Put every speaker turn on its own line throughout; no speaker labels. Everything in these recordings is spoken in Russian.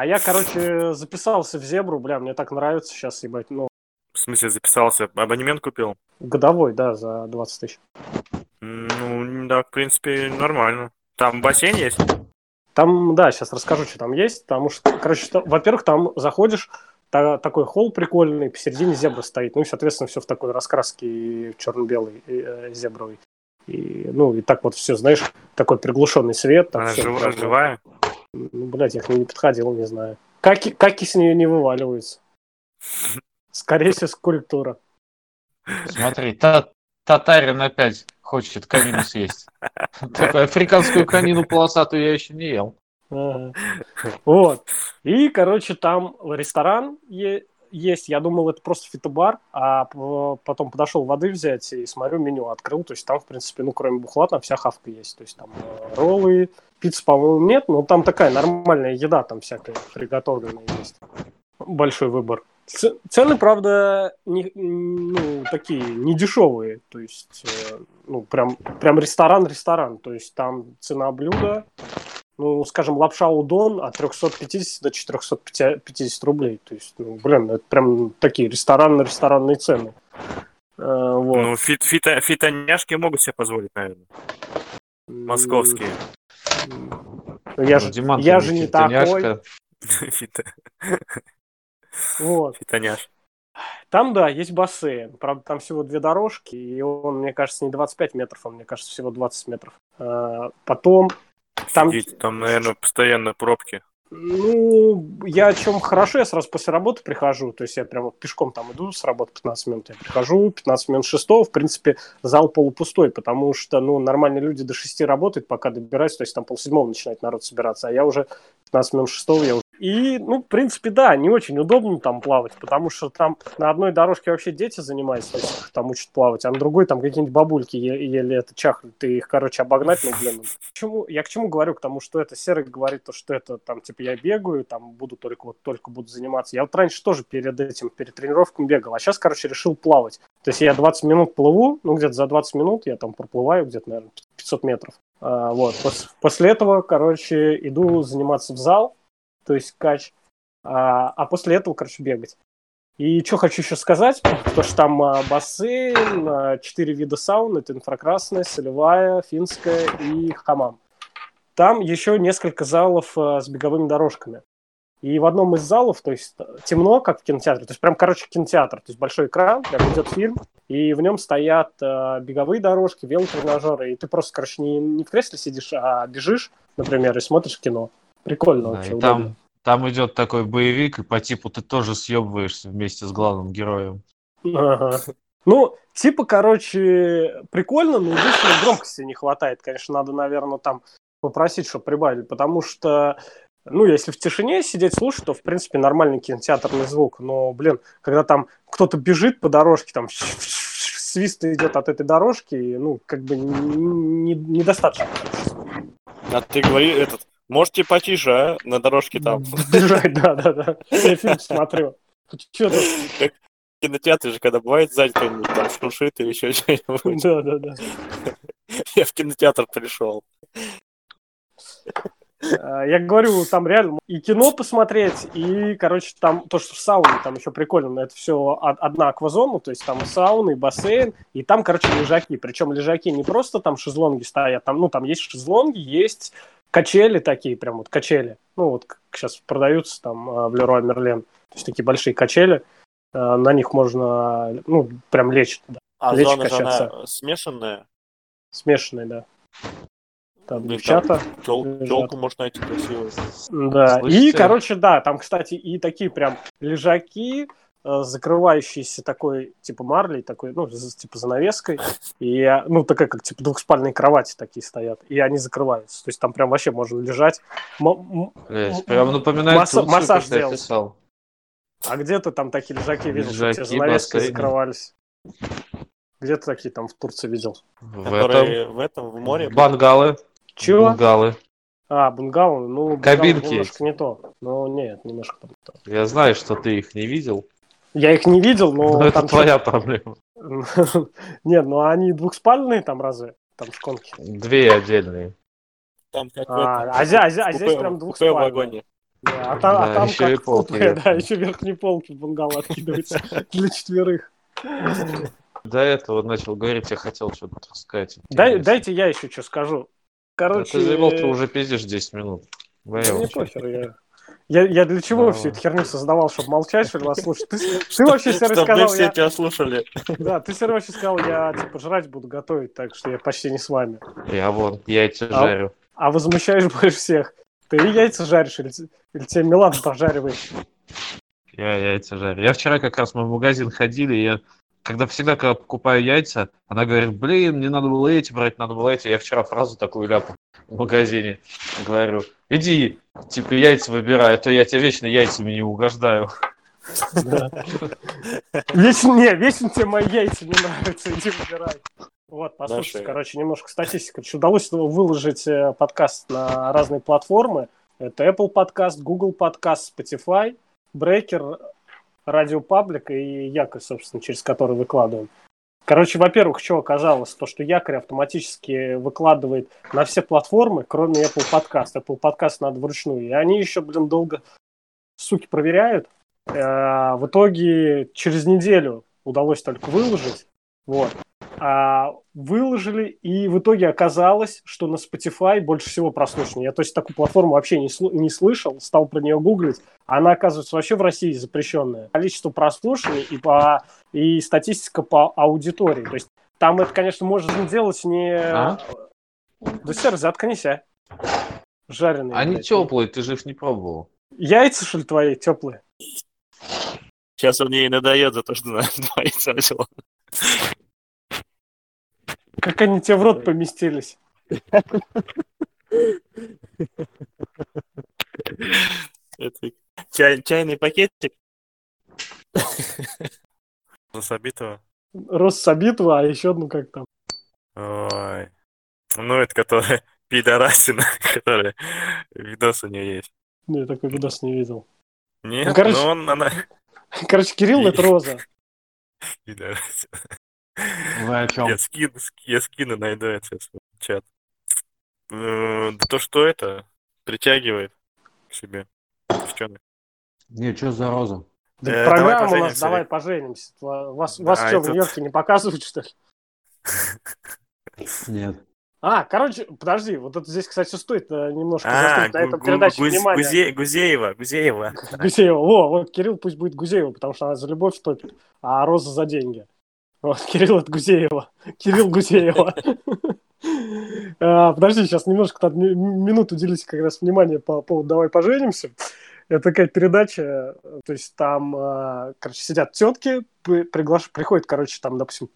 А я, короче, записался в зебру, бля, мне так нравится сейчас, ебать, ну,
В смысле, записался? Абонемент купил?
годовой, да, за 20 тысяч.
Ну, да, в принципе, нормально. Там бассейн есть?
Там, да, сейчас расскажу, что там есть, потому что, короче, что- во-первых, там заходишь, та- такой холл прикольный, посередине зебра стоит, ну и, соответственно, все в такой раскраске черно-белый, э, зебровый. И, ну, и так вот все, знаешь, такой приглушенный свет.
Она жив- живая?
Ну, блядь, я к ней не подходил, не знаю. Каки, каки с нее не вываливаются. Скорее всего, скульптура.
Смотри, та, татарин опять хочет конину съесть. Такую африканскую конину полосатую я еще не ел.
Ага. Вот. И, короче, там ресторан е- есть. Я думал, это просто фитобар, а потом подошел воды взять и смотрю, меню открыл. То есть там, в принципе, ну, кроме бухла, там вся хавка есть. То есть там роллы, пиццы, по-моему, нет, но там такая нормальная еда, там всякая приготовленная есть. Большой выбор. Цены, правда, не, ну, такие не дешевые. То есть, э, ну, прям, прям ресторан-ресторан. То есть там цена блюда, ну, скажем, лапша удон от 350 до 450 рублей. То есть, ну, блин, это прям такие ресторанно-ресторанные цены. Э, вот.
Ну, фит, фито, фитоняшки могут себе позволить, наверное. Московские.
М, Я же,
Ну, Диман,
я же не
фитоняшка.
такой.
Фито,
Вот.
фитоняш.
Там, да, есть бассейн. Правда, там всего две дорожки, и он, мне кажется, не 25 метров, а мне кажется, всего 20 метров. А, Потом, Там-
там, наверное, постоянно пробки.
ну, я о чем хорошо, я сразу после работы прихожу, то есть я прям вот пешком там иду с работы 15 минут, я прихожу, 15 минут шестого, в принципе, зал полупустой, потому что, ну, нормальные люди до 6 работают, пока добираются, то есть там полседьмого начинает народ собираться, а я уже 15 минут шестого, я уже... И, ну, в принципе, да, не очень удобно там плавать, потому что там на одной дорожке вообще дети занимаются, там учат плавать, а на другой там какие-нибудь бабульки еле это чахнут, ты их, короче, обогнать, ну, блин. К чему, я к чему говорю? К тому, что это Серый говорит, то, что это там, типа, я бегаю, там буду только вот только буду заниматься. Я вот раньше тоже перед этим, перед тренировками бегал, а сейчас, короче, решил плавать. То есть я 20 минут плыву, ну, где-то за 20 минут я там проплываю где-то, наверное, 500 метров. А, вот. Пос- после этого, короче, иду заниматься в зал, то есть кач, а, а после этого, короче, бегать. И что хочу еще сказать, то что там а, бассейн, а, вида саун, это инфракрасная, солевая, финская и хамам. Там еще несколько залов а, с беговыми дорожками. И в одном из залов, то есть темно, как в кинотеатре, то есть прям, короче, кинотеатр, то есть большой экран, прям идет фильм, и в нем стоят а, беговые дорожки, велотренажеры, и ты просто, короче, не, не в кресле сидишь, а бежишь, например, и смотришь кино. Прикольно
Да,
вообще.
и
удобно.
там, там идет такой боевик, и по типу ты тоже съебываешься вместе с главным героем.
Ага. Ну, типа, короче, прикольно, но единственное, громкости не хватает. Конечно, надо, наверное, там попросить, чтобы прибавили, потому что, ну, если в тишине сидеть слушать, то, в принципе, нормальный кинотеатрный звук. Но, блин, когда там кто-то бежит по дорожке, там свист идет от этой дорожки, ну, как бы не- не- недостаточно.
А ты говори этот. Можете потише, а? На дорожке там.
Бежать, да-да-да. Я фильм смотрю. Что тут?
В кинотеатре же, когда бывает сзади кто-нибудь там шуршит или еще что-нибудь.
Да-да-да.
Я в кинотеатр пришел.
Э, Я говорю, там реально и кино посмотреть, и, короче, там то, что в сауне, там еще прикольно, но это все одна аквазона, то есть там и сауна, и бассейн, и там, короче, лежаки. Причем лежаки не просто там шезлонги стоят, там, ну, там есть шезлонги, есть качели такие, прям вот качели. Ну, вот как сейчас продаются там э, в Леруа Мерлен. То есть такие большие качели. Э, На них можно, ну, прям лечь туда.
А
Лечь
зона
качаться.
она смешанная.
Смешанные, да. Там
Блин,
девчата.
Тел-. Телку можно найти красивую.
Да, и,
Слышите?
короче, да, там, кстати, и такие прям лежаки, э, закрывающиеся такой, типа, марлей, такой, ну, типа, занавеской, и, э, ну, такая, как, типа, двухспальные кровати такие стоят, и они закрываются, то есть там прям вообще можно лежать.
Блять, прям напоминает
Масса-
Турцию,
массаж делать.
писал.
А где ты там такие лежаки видел, что
Лежаки,
все занавеской
бассейны.
закрывались? Где ты такие там в Турции видел?
В
Которые в этом, в море.
этом бангалы.
Чего?
Бунгалы.
А, бунгало, ну,
Кабинки
немножко не то. Ну, нет, немножко там не то.
Я знаю, что ты их не видел,
Я их не видел, но,
но это
там
твоя проблема.
Нет, ну они двухспальные там разве? Там шконки.
Две отдельные.
Там как
А, а здесь- а здесь- а прям двухспальные. Да, а там, а
Да,
там
еще и
как
полки
купе, да,
верхние.
еще верхние полки в бунгало откидываются для четверых.
До этого начал говорить, я хотел что-то сказать.
Дай, дайте я еще что скажу.
Да
Короче,
ты заебал, ты уже пиздишь 10 минут.
Да мне похер, я... Я, я для чего
Давай.
всю эту херню создавал, чтобы молчать, что ли, вас слушать? Ты, ты вообще Серый
Чтобы мы
сказал,
все
я...
тебя слушали.
Да, ты Серый вообще сказал, я типа жрать буду готовить, так что я почти не с вами.
Я вон яйца
А-
жарю.
А возмущаешь больше всех. Ты яйца жаришь, или, или тебе Милан пожаривает?
Я яйца жарю. Я вчера как раз мы в магазин ходили, и я когда всегда, когда покупаю яйца, она говорит, блин, мне надо было эти брать, надо было эти. Я вчера фразу такую ляпу в магазине. Говорю, иди, типа, яйца выбирай, а то я тебе вечно яйцами не угождаю.
Вечно, не, вечно тебе мои яйца не нравятся, иди выбирай. Вот, послушайте, короче, немножко статистики. Короче, удалось выложить э, подкаст на разные платформы. Это Apple подкаст, Google подкаст, Spotify, Breaker, Radio Public и Якорь, собственно, через который выкладываем. Короче, во-первых, что оказалось, то, что Якорь автоматически выкладывает на все платформы, кроме Apple подкаст. Apple подкаст надо вручную. И они еще, блин, долго, суки, проверяют. Э, В итоге через неделю удалось только выложить. Вот. А выложили, и в итоге оказалось, что на Spotify больше всего прослушивания. Я, то есть, такую платформу вообще не, не слышал, стал про нее гуглить. Она, оказывается, вообще в России запрещенная. Количество прослушиваний и, по, и статистика по аудитории. То есть, там это, конечно, можно делать не...
А?
Да, сэр, заткнись, а. Жареные.
Они
блядь.
теплые, ты же их не пробовал.
Яйца, что ли, твои теплые?
Сейчас он ей надоед за то, что она двоится начала.
Как они тебе в рот поместились?
Это чай- чайный пакетик. Засобитого.
Россобитова, а еще одну как там.
Ой. Ну, это которая пидорасина, которая видос у нее есть.
Ну, я такой видос не видел.
Нет,
Ну, короче-
ну он, она
Короче, Кирилл это Роза.
пидорасина.
Вы о чем?
Я скину, ск- я скину, найду сейчас в чат. Э, Да то, что это притягивает к себе девчонок.
Не, что за роза?
Да
Э,
программа
давай
у нас
поженимся.
«Давай поженимся». Ва- Вас,
Да,
вас что, в Нью-Йорке не показывают, что ли?
Нет.
А, короче, подожди, вот это здесь, кстати, стоит э, немножко
А,
на
Гу-
этом передаче внимание.
Гузе- Гузеева, Гузеева.
Гузеева. Во, вот Кирилл пусть будет Гузеева, потому что она за любовь топит, а Роза за деньги. Вот, Кирилл от Гузеева. Кирилл Гузеева. А, Подожди, сейчас немножко там ми- минуту уделите как раз внимание по поводу «Давай поженимся». Это такая передача, то есть там, э, короче, сидят тетки, приглаш... приходит, короче, там, допустим,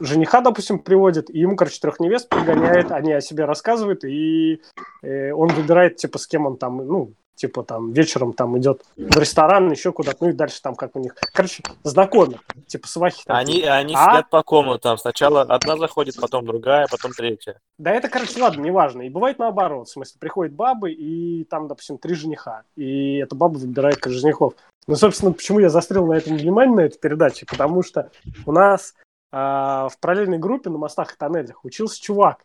жениха, допустим, приводит, и ему, короче, трех невест пригоняет, они о себе рассказывают, и э, он выбирает, типа, с кем он там, ну, типа, там, вечером там идет в ресторан, еще куда-то, ну, и дальше там как у них, короче, знакомят, типа, свахи такие.
Они, они
А?
сидят по комнатам. Сначала одна заходит, потом другая, потом третья.
Да это, короче, ладно, неважно. И бывает наоборот. В смысле, приходят бабы, и там, допустим, три жениха. И эта баба выбирает как женихов. Ну, собственно, почему я застрял на этом внимание, на этой передаче? Потому что у нас а, в параллельной группе на мостах и тоннелях учился чувак.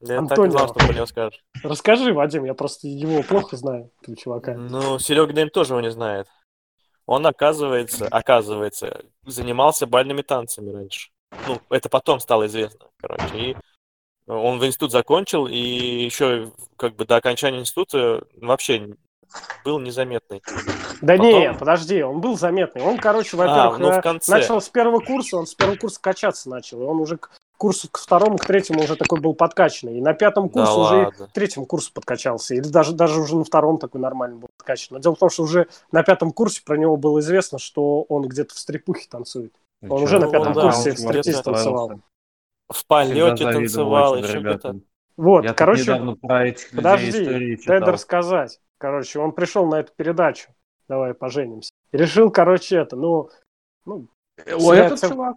Я так и
Антонио.
знал, что про него скажешь.
Расскажи, Вадим, я просто его плохо знаю, этого чувака.
Ну, Серега Дэм тоже его не знает. Он, оказывается, оказывается, занимался бальными танцами раньше. Ну, это потом стало известно, короче. И он в институт закончил, и еще как бы до окончания института вообще был незаметный.
Да
Потом-
не, подожди, он был заметный. Он, короче, во-первых,
ну, в
э,
конце.
начал с первого курса, он с первого курса качаться начал. И он уже курсу, к второму, к третьему уже такой был подкачанный. И на пятом
Да
курсе уже
ладно.
к третьему курсу подкачался. Или даже, даже уже на втором такой нормальный был подкачан. Но дело в том, что уже на пятом курсе про него было известно, что он где-то в стрипухе танцует. Он уже
на пятом курсе
в стриптиз танцевал.
В полете танцевал, еще что-то.
Вот,
Я
короче, подожди, дай рассказать. Короче, он пришел на эту передачу. Давай поженимся. И решил, короче, это, ну, ну,
О, этот чувак?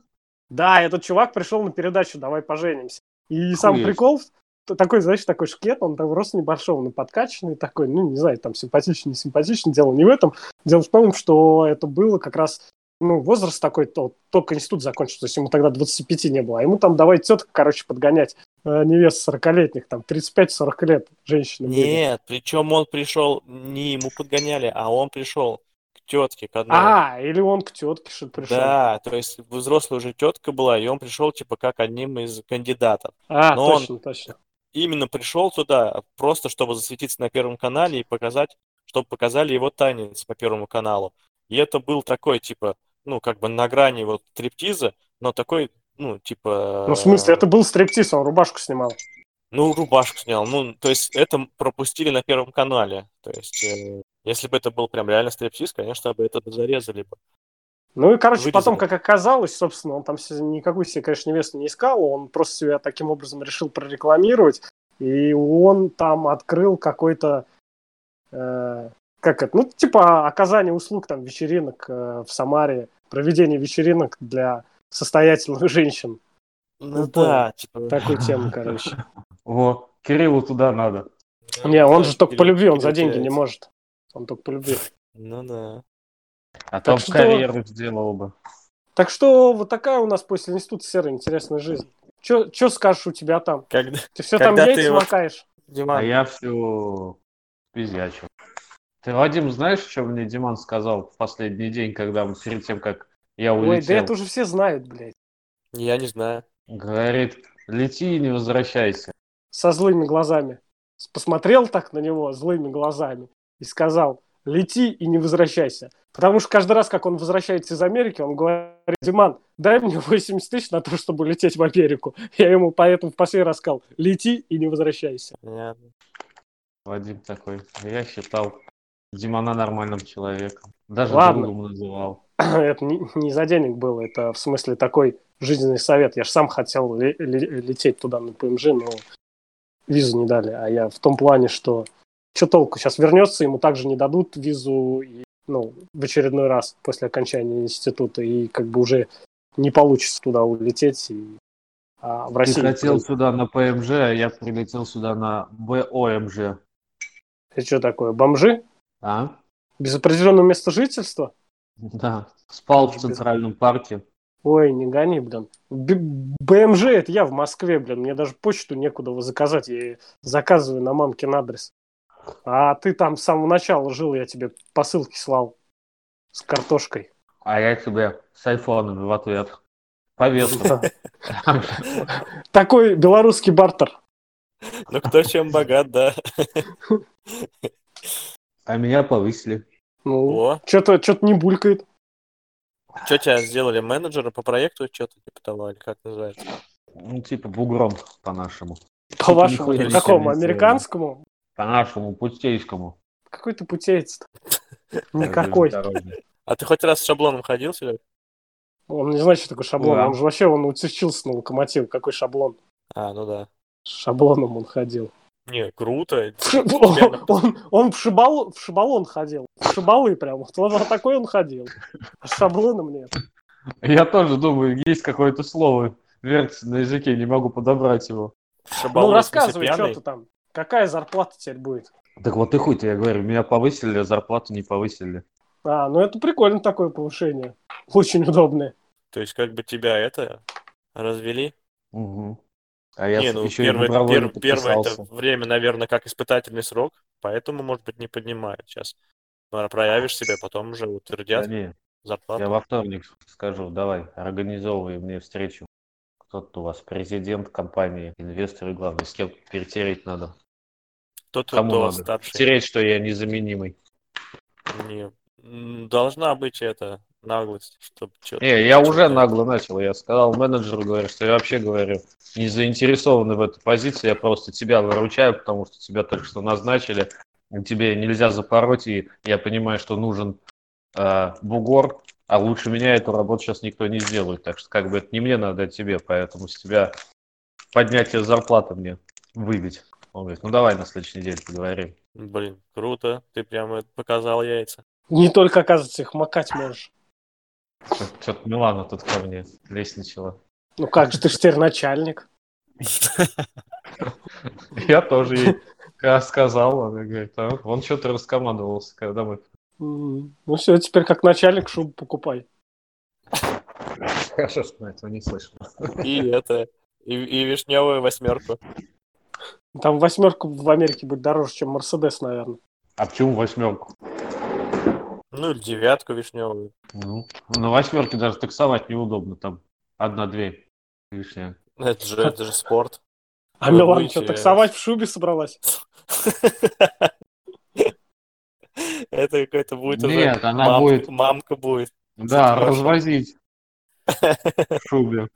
Да, этот чувак пришел на передачу «Давай поженимся». И сам прикол, такой, знаешь, такой шкет, он там рост небольшого, но подкачанный такой, ну, не знаю, там симпатичный, не симпатичный, дело не в этом. Дело в том, что это было как раз, ну, возраст такой, то, только институт закончил, то есть ему тогда 25 не было, а ему там давай теток, короче, подгонять. а, невест 40-летних, там 35-40 лет бегают.
Нет, причем он пришел, не ему подгоняли, а он пришел тетке, к одной.
А, или он к тетке что-то пришел.
Да, то есть взрослая уже тетка была, и он пришел типа как одним из кандидатов.
А,
Но он-
точно, точно.
Именно пришел туда просто, чтобы засветиться на Первом канале и показать, чтобы показали его танец по Первому каналу. И это был такой, типа, ну, как бы на грани вот стриптиза, но такой, ну, типа...
Ну, в смысле, это был стриптиз, он рубашку снимал.
Ну, рубашку снял. Ну, то есть это пропустили на Первом канале. То есть, э, если бы это был прям реально стриптиз, конечно, бы это бы зарезали бы.
Ну и, короче,
Вырезали.
потом, как оказалось, собственно, он там никакую себе, конечно, невесту не искал, он просто себя таким образом решил прорекламировать, и он там открыл какой-то, э, как это, ну, типа оказание услуг, там, вечеринок э, в Самаре, проведение вечеринок для состоятельных женщин.
Ну,
Ну,
да, типа...
Такую тему, короче.
Во, Кириллу туда надо.
Не, он же только по любви, он за деньги не может. Он только по любви.
Ну да.
А то
что-
карьеру сделал бы.
Так что вот такая у нас после института серая интересная жизнь. Че скажешь у тебя там?
Когда...
Ты все там
Когда ты
яйца
вот-
макаешь?
Диман,
А я все пиздячил. Ты, Вадим, знаешь, что мне Диман сказал в последний день, когда мы перед тем, как я
Ой, да
улетел?
это уже все знают, блядь.
я не знаю.
Говорит, лети и не возвращайся.
Со злыми глазами. Посмотрел так на него злыми глазами и сказал, лети и не возвращайся. Потому что каждый раз, как он возвращается из Америки, он говорит, Диман, дай мне 80 тысяч на то, чтобы лететь в Америку. Я ему поэтому в последний раз сказал, лети и не возвращайся.
Понятно.
Вадим такой. Я считал Димана нормальным человеком. Даже
Ладно.
другом называл.
это не, не за денег было, это в смысле такой жизненный совет. Я же сам хотел ле- ле- лететь туда на ПМЖ, но визу не дали. А я в том плане, что что толку? Сейчас вернется, ему также не дадут визу и, ну, в очередной раз после окончания института, и как бы уже не получится туда улететь. И, а в
Ты
России...
хотел сюда на ПМЖ, а я прилетел сюда на БОМЖ.
Это что такое? Бомжи?
А?
Без определенного места жительства?
Да. Спал в Центральном парке.
Ой, не гони, блин. Б- БМЖ это я в Москве, блин. Мне даже почту некуда его заказать. Я заказываю на мамкин адрес. А ты там с самого начала жил, я тебе посылки слал с картошкой.
А я тебе с айфонами в ответ. Повестку.
Такой белорусский бартер.
Ну, кто чем богат, да.
А меня повысили.
Ну, что-то что не булькает.
что тебя сделали менеджером по проекту, что-то типа того, или как называется?
Ну, типа бугром по-нашему.
По-вашему,
не
какому?
сильно
Американскому?
По-нашему, путейскому.
Какой ты путеец Никакой.
Железнодорожный.
А ты хоть раз с шаблоном ходил, Серег?
Он не знает, что такое шаблон.
Да.
Он же вообще он учился на локомотив. Какой шаблон?
А, ну да.
С шаблоном он ходил.
Не, круто.
Он, он в, шибал, в шибалон ходил. В шибалы прям. Вот, такой он ходил. А с шаблоном нет.
Я тоже думаю, есть какое-то слово. Вертится на языке, не могу подобрать его.
Шабалон,
ну, рассказывай, что ты там. Какая зарплата теперь будет?
Так вот и хуй я говорю, меня повысили, а зарплату не повысили.
А, ну это прикольно такое повышение. Очень удобное.
То есть как бы тебя это развели?
Угу. А я
не, ну
еще
первое,
и
пер- первое это время, наверное, как испытательный срок, поэтому, может быть, не поднимают сейчас. Проявишь себя, потом уже
Да
утвердят
не,
зарплату.
я во вторник скажу, давай, организовывай мне встречу. Кто-то у вас президент компании, инвесторы, главное, с кем перетереть надо.
Кто-то
Кому
кто
надо?
старший.
Стереть, что я незаменимый.
Не. Должна быть это наглость, чтобы что-то.
Не, я уже нагло начал. Я сказал менеджеру, говорю, что я вообще говорю, не заинтересованы в этой позиции, я просто тебя выручаю, потому что тебя только что назначили, тебе нельзя запороть, и я понимаю, что нужен э, бугор, а лучше меня эту работу сейчас никто не сделает. Так что как бы это не мне надо, а тебе, поэтому с тебя поднятие зарплаты мне выбить. Он говорит, ну давай на следующей неделе поговорим.
Блин, круто. Ты прямо показал яйца.
Не только, оказывается, их макать можешь.
Что-то Милана тут ко мне лестничала.
Ну как же, ты же теперь начальник.
Я тоже ей ка- сказал, она говорит, а он что-то раскомандовался, когда мы...
Ну все, теперь как начальник шубу покупай.
Хорошо, что этого не слышал.
И это И, и вишневую восьмерку.
Там восьмерка в Америке будет дороже, чем Мерседес, наверное.
А почему восьмерку?
Ну, или девятку вишневую.
Ну, на восьмерке даже таксовать неудобно. Там одна дверь лишняя.
Это же, это же спорт.
А Милан что, таксовать в шубе собралась?
Это какой-то будет уже...
Нет, она
мам-
будет-
Мамка будет.
Да, развозить в шубе.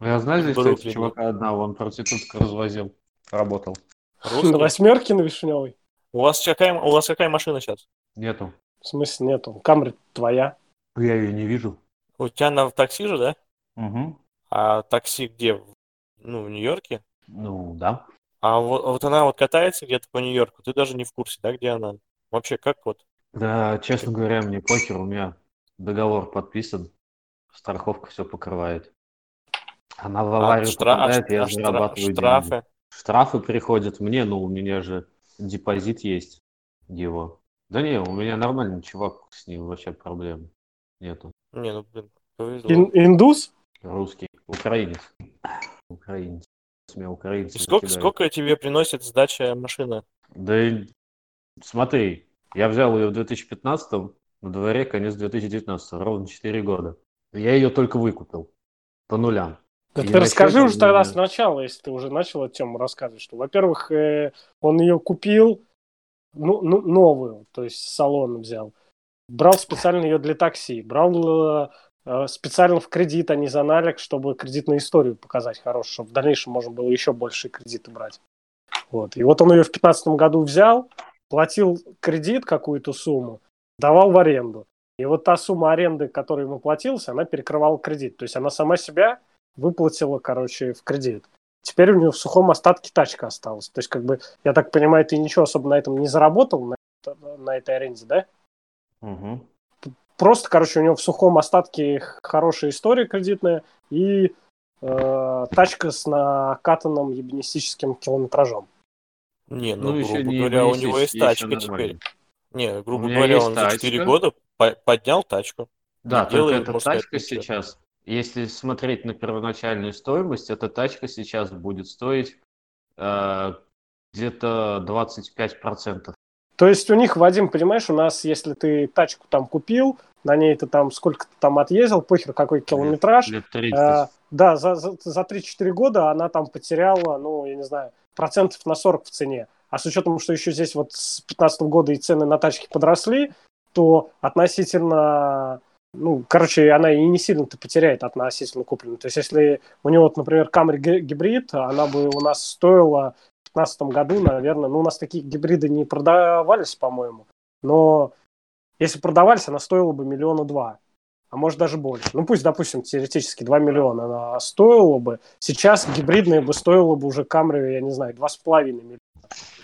Я знаю здесь, кстати,
Бруклине.
чувака одного, он проститутку развозил, работал.
На
Русский?
восьмерке на вишневой?
У вас какая, у вас какая машина сейчас?
Нету.
В смысле нету. Камри твоя.
Я ее не вижу.
У тебя на такси же, да?
Угу.
А такси где? В- Ну, в Нью-Йорке?
Ну, да.
А вот, вот она вот катается где-то по Нью-Йорку, ты даже не в курсе, да, где она? Вообще, как вот?
Да, честно говоря, мне покер, у меня договор подписан, страховка все покрывает. Она в
А
аварию
а
попадает,
штра-
я
а
зарабатываю деньги.
штрафы?
Штрафы приходят мне, но у меня же депозит есть его. Да не, у меня нормальный чувак, с ним вообще проблем нету.
Не, ну, блин, повезло.
Ин- индус?
Русский, украинец. Украинец. С меня украинцы
И сколько,
накидают.
сколько тебе приносит сдача машина?
Да смотри, я взял ее в 2015 на дворе конец 2019 ровно 4 года. Я ее только выкупил по нулям.
Да
И
ты расскажи
счёт
уже тогда
меня-
сначала, если ты уже начал эту тему рассказывать, что, во-первых, э, он ее купил, ну, ну, новую, то есть с салона взял. Брал специально ее для такси, брал э, э, специально в кредит, а не за налик, чтобы кредитную историю показать хорошую, чтобы в дальнейшем можно было еще больше кредиты брать. Вот. И вот он ее в 2015 году взял, платил кредит какую-то сумму, давал в аренду. И вот та сумма аренды, которая ему платилась, она перекрывала кредит. То есть она сама себя выплатила, короче, в кредит. Теперь у нее в сухом остатке тачка осталась. То есть, как бы, я так понимаю, ты ничего особо на этом не заработал, на, на этой аренде, да?
Мгм.
Просто, короче, у него в сухом остатке хорошая история кредитная и э, тачка с накатанным ебанистическим километражом.
Не, ну,
Ну, еще
грубо
не
говоря, у него есть
ебанистический,
тачка теперь. Не, грубо говоря,
есть
он за 4
тачка.
года по- поднял тачку.
Да, только
делай,
эта
сказать,
тачка сейчас, если смотреть на первоначальную стоимость, эта тачка сейчас будет стоить э, где-то 25%.
То есть у них, Вадим, понимаешь, у нас, если ты тачку там купил, на ней ты там сколько ты там отъездил, похер какой километраж,
Лет 30.
Э, да, за, за, за 3-4 года она там потеряла, ну, я не знаю, процентов на 40 в цене. А с учетом, что еще здесь вот с 15 года и цены на тачки подросли, то относительно, ну, короче, она и не сильно-то потеряет относительно купленной. То есть, если у него, вот, например, Camry гибрид, она бы у нас стоила в 15 году, наверное, ну, у нас такие гибриды не продавались, по-моему, но если продавались, она стоила бы миллиона два а может даже больше. Ну пусть, допустим, теоретически 2 миллиона она стоила бы. Сейчас гибридная бы стоила бы уже Camry, я не знаю, 2,5 миллиона.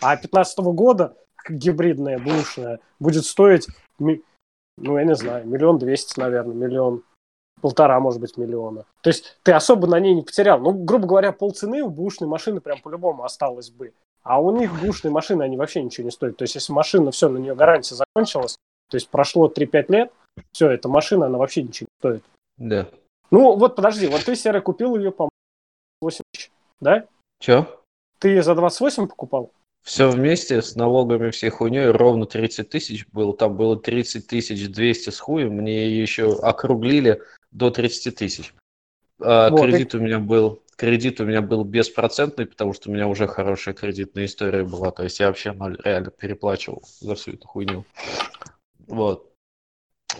А 2015 года гибридная, бушная, будет стоить, ну я не знаю, миллион двести, наверное, миллион полтора, может быть, миллиона. То есть ты особо на ней не потерял. Ну, грубо говоря, полцены у бушной машины прям по-любому осталось бы. А у них бушные машины, они вообще ничего не стоят. То есть если машина, все, на нее гарантия закончилась, то есть прошло 3-5 лет, все, эта машина, она вообще ничего не стоит.
Да.
Ну, вот подожди, вот ты, Серый, купил ее, по 8 тысяч, да?
Че?
Ты ее за 28 покупал?
Все вместе с налогами всей хуйней ровно 30 тысяч было. Там было 30 тысяч 200 с хуем. Мне еще округлили до 30 тысяч. А
Вот,
кредит у меня был кредит у меня был беспроцентный, потому что у меня уже хорошая кредитная история была. То есть я вообще ноль реально переплачивал за всю эту хуйню. Вот.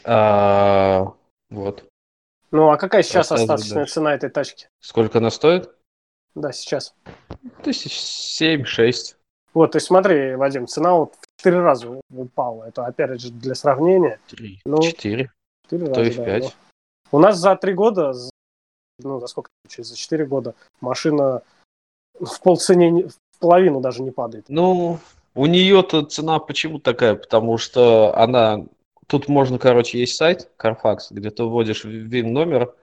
А, вот.
Ну, а какая сейчас остаточная
дальше.
цена этой тачки?
Сколько она стоит?
Да, сейчас.
Тысяч семь-шесть.
Вот, то есть смотри, Вадим, цена вот в 4 раза упала. Это, опять же, для сравнения.
Три.
Ну,
Четыре.
4
То и
раза,
в
да,
пять.
ну. У нас за 3 года, ну, за сколько, через за 4 года машина в полцене, не- в половину даже не падает.
Ну, у нее-то цена почему такая? Потому что она... Тут можно, короче, есть сайт Carfax, где ты вводишь ВИН-номер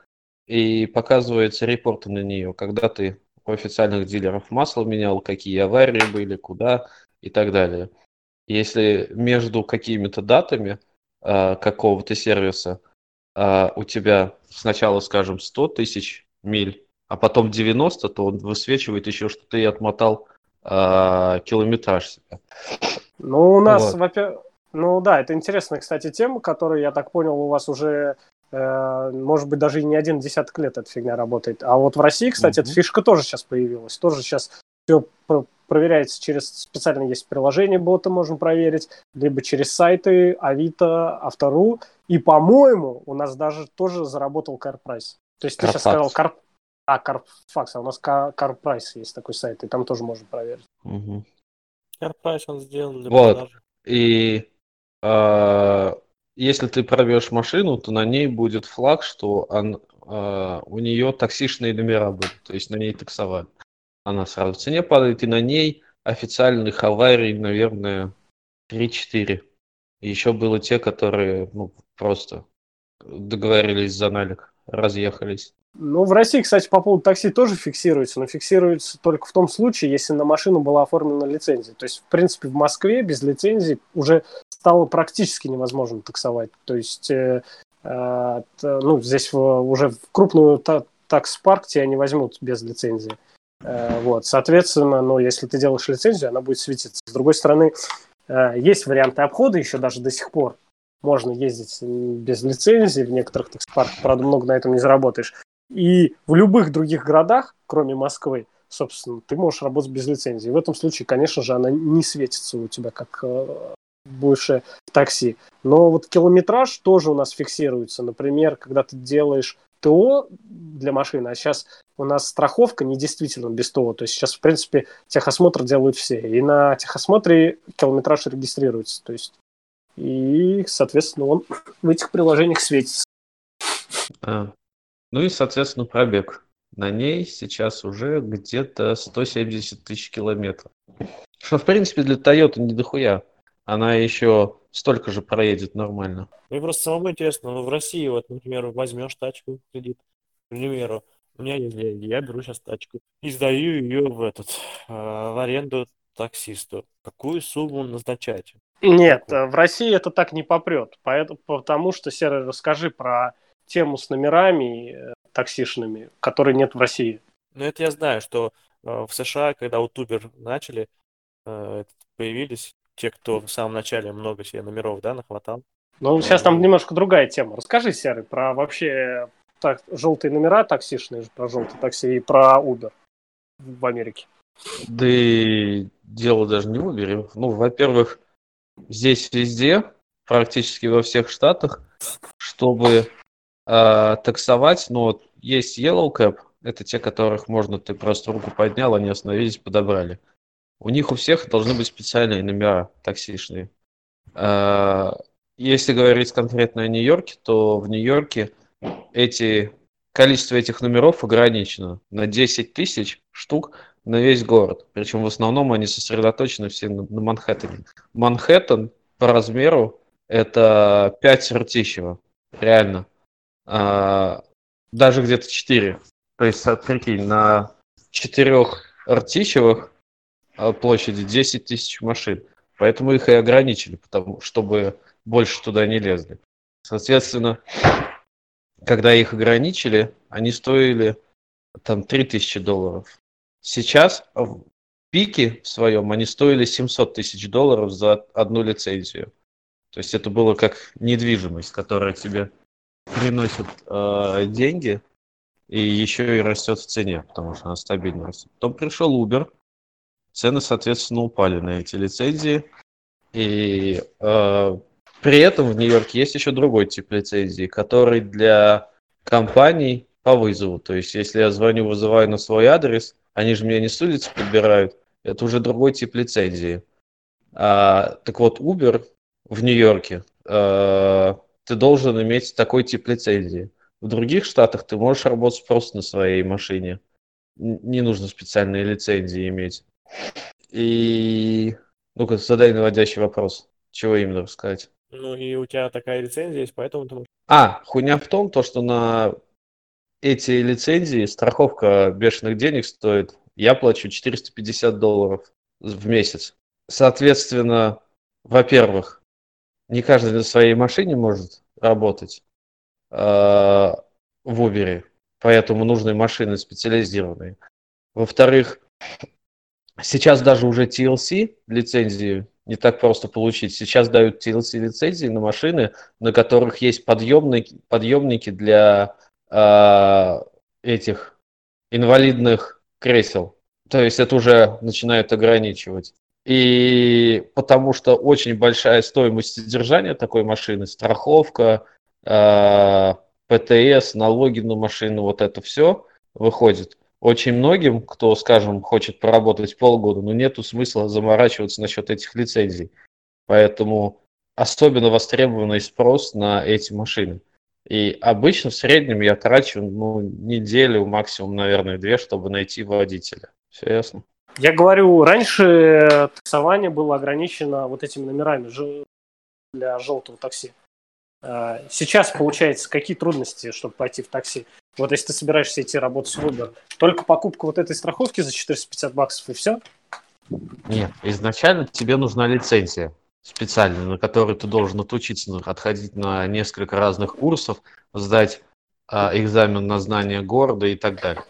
и показываются репорты на нее, когда ты у официальных дилеров масло менял, какие аварии были, куда и так далее. Если между какими-то датами а, какого-то сервиса а, у тебя сначала, скажем, 100 тысяч миль а потом 90, то он высвечивает еще, что ты отмотал э, километраж себе.
Ну, у нас, вот. во-первых, ну да, это интересная, кстати, тема, которую, я так понял, у вас уже, э, может быть, даже и не один десяток лет эта фигня работает. А вот в России, кстати, mm-hmm. эта фишка тоже сейчас появилась. Тоже сейчас все проверяется через специально есть приложение бота, можно проверить, либо через сайты Авито, Автору. И, по-моему, у нас даже тоже заработал CarPrice. То есть Carfax. ты сейчас сказал Car... А, CarFax, а у нас CarPrice есть такой сайт, и там тоже можно проверить.
Угу.
CarPrice он сделан для
вот. продажи. И если ты пробьешь машину, то на ней будет флаг, что он, э, у нее таксишные номера будут, то есть на ней таксовать она сразу в цене падает, и на ней официальных аварий, наверное, 3-4. Еще было те, которые ну, просто договорились за налик, разъехались.
Ну, в России, кстати, по поводу такси тоже фиксируется, но фиксируется только в том случае, если на машину была оформлена лицензия. То есть, в принципе, в Москве без лицензии уже стало практически невозможно таксовать. То есть, э, э, ну, здесь в, уже в крупную такс-парк тебя не возьмут без лицензии. Э, вот, соответственно, ну, если ты делаешь лицензию, она будет светиться. С другой стороны, э, есть варианты обхода еще даже до сих пор. Можно ездить без лицензии в некоторых таксопарках, правда, много на этом не заработаешь. И в любых других городах, кроме Москвы, собственно, ты можешь работать без лицензии. В этом случае, конечно же, она не светится у тебя как э, больше в такси. Но вот километраж тоже у нас фиксируется. Например, когда ты делаешь ТО для машины, а сейчас у нас страховка не действительно без ТО. То есть сейчас, в принципе, техосмотр делают все. И на техосмотре километраж регистрируется. То есть и, соответственно, он в этих приложениях светится.
А. Ну и, соответственно, пробег. На ней сейчас уже где-то 170 тысяч километров. Что, в принципе, для Toyota не дохуя. Она еще столько же проедет нормально.
Мне просто самому интересно, ну, в России, вот, например, возьмешь тачку кредит, к примеру, у меня есть деньги, я беру сейчас тачку и сдаю ее в этот, э, в аренду таксисту. Какую сумму назначать?
Нет, Какую? в России это так не попрет, поэтому, потому что, Серый, расскажи про тему с номерами э, таксишными, которые нет в России.
Ну, это я знаю, что э, в США, когда у Uber начали, появились, те, кто в самом начале много себе номеров, да, нахватал.
Ну, сейчас там немножко другая тема. Расскажи, Серый, про вообще так, желтые номера таксишные, про желтые такси и про Uber в Америке.
Да и дело даже не в Uber. Ну, во-первых, здесь везде, практически во всех штатах, чтобы э, таксовать, ну, вот есть Yellow Cab, это те, которых можно, ты просто руку поднял, они остановились, подобрали. У них у всех должны быть специальные номера таксишные. Если говорить конкретно о Нью-Йорке, то в Нью-Йорке эти, количество этих номеров ограничено на 10 тысяч штук на весь город. Причем в основном они сосредоточены все на, на Манхэттене. Манхэттен по размеру это 5 Ртищева. Реально. А, даже где-то 4. То есть, прикинь, на четырех Ртищевых а, площади 10 тысяч машин. Поэтому их и ограничили, потому, чтобы больше туда не лезли. Соответственно, когда их ограничили, они стоили там 3000 долларов. Сейчас в пике в своем они стоили 700 тысяч долларов за одну лицензию. То есть это было как недвижимость, которая тебе приносит э, деньги и еще и растет в цене, потому что она стабильно растет. Потом пришел Uber, цены, соответственно, упали на эти лицензии. И э, при этом в Нью-Йорке есть еще другой тип лицензии, который для компаний по вызову. То есть, если я звоню, вызываю на свой адрес, они же меня не с улицы подбирают, это уже другой тип лицензии. А, так вот, Uber в Нью-Йорке, а, ты должен иметь такой тип лицензии. В других штатах ты можешь работать просто на своей машине. Не нужно специальные лицензии иметь. И ну-ка, задай наводящий вопрос. Чего именно рассказать?
Ну и у тебя такая лицензия есть, поэтому ты
А, хуйня в том, то, что на эти лицензии страховка бешеных денег стоит. Я плачу 450 долларов в месяц. Соответственно, во-первых, не каждый на своей машине может работать э, в Uber. поэтому нужны машины специализированные. Во-вторых, сейчас даже уже TLC лицензии не так просто получить. Сейчас дают TLC лицензии на машины, на которых есть подъемники, подъемники для э, этих инвалидных кресел. То есть это уже начинают ограничивать. И потому что очень большая стоимость содержания такой машины, страховка, э, ПТС, налоги на машину, вот это все выходит. Очень многим, кто, скажем, хочет поработать полгода, но нету смысла заморачиваться насчет этих лицензий. Поэтому особенно востребованный спрос на эти машины. И обычно в среднем я трачу ну, неделю, максимум, наверное, две, чтобы найти водителя. Все ясно?
Я говорю, раньше таксование было ограничено вот этими номерами для желтого такси. А, сейчас, получается, какие трудности, чтобы пойти в такси? Вот если ты собираешься идти работать в Uber, только покупка вот этой страховки за 450 баксов и все?
Нет, изначально тебе нужна лицензия специальная, на которой ты должен отучиться, отходить на несколько разных курсов, сдать а, экзамен на знание города и так далее.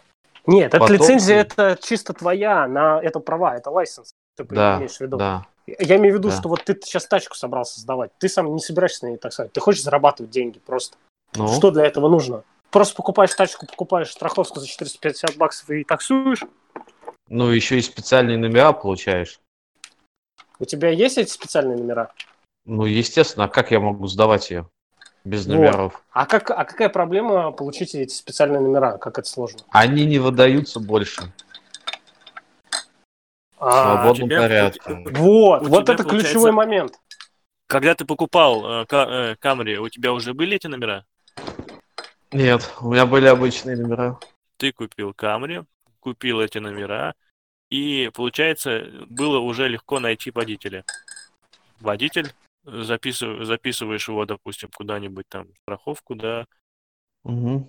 Нет, эта лицензия это чисто твоя, на это права, это лайсенс.
Ты да, имеешь в виду. Да.
Я имею в виду, да. что вот ты сейчас тачку собрался сдавать, ты сам не собираешься на ней так сказать, ты хочешь зарабатывать деньги просто. Ну? Что для этого нужно? Просто покупаешь тачку, покупаешь страховку за 450 баксов и таксуешь.
Ну, еще и специальные номера получаешь.
У тебя есть эти специальные номера?
Ну, естественно, а как я могу сдавать ее? без номеров. Вот.
А, как, а какая проблема получить эти специальные номера? Как это сложно?
Они не выдаются больше.
А, в свободном порядке. Вот, у вот это ключевой момент.
Когда ты покупал э, Камри, э, у тебя уже были эти номера?
Нет, у меня были обычные номера.
Ты купил Камри, купил эти номера, и, получается, было уже легко найти водителя. Водитель записыв, записываешь его, допустим, куда-нибудь там страховку, да,
угу.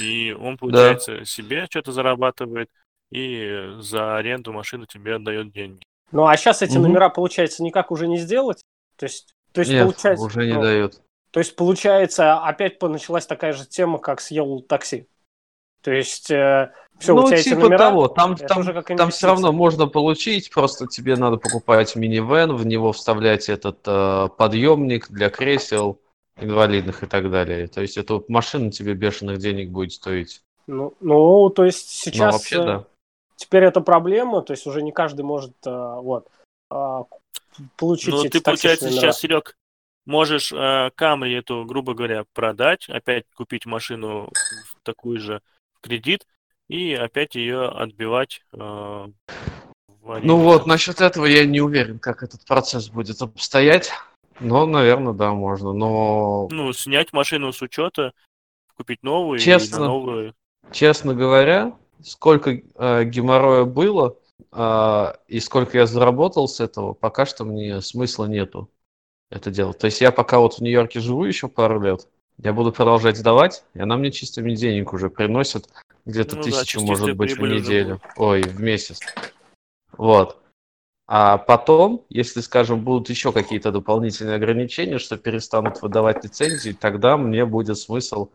и он, получается, да. себе что-то зарабатывает, и за аренду машины тебе отдает деньги.
Ну, а сейчас эти угу. номера, получается, никак уже не сделать? То есть, то есть
Нет,
получается...
уже не ну, дают.
То есть, получается, опять началась такая же тема, как с Yellow такси. То есть, э, все,
ну, у тебя типа эти номера, того. Там, там, там все равно можно получить, просто тебе надо покупать минивэн, в него вставлять этот э, подъемник для кресел инвалидных и так далее. То есть эта машина тебе бешеных денег будет стоить.
Ну, ну то есть сейчас... Ну, вообще, да. Теперь это проблема, то есть уже не каждый может э, вот, э, получить
Ну,
эти
ты, получается, номера. сейчас, Серег, можешь э, Камри эту, грубо говоря, продать, опять купить машину в такую же кредит, и опять ее отбивать. Э,
ну вот, насчет этого я не уверен, как этот процесс будет обстоять. Но, наверное, да, можно. Но.
Ну, снять машину с учета, купить новую
честно,
и на новую.
Честно говоря, сколько э, геморроя было э, и сколько я заработал с этого, пока что мне смысла нету это делать. То есть я пока вот в Нью-Йорке живу еще пару лет, я буду продолжать сдавать, и она мне чистыми денег уже приносит где-то ну, тысячу, да, может быть, в неделю. Ой, в месяц. Вот. А потом, если, скажем, будут еще какие-то дополнительные ограничения, что перестанут выдавать лицензии, тогда мне будет смысл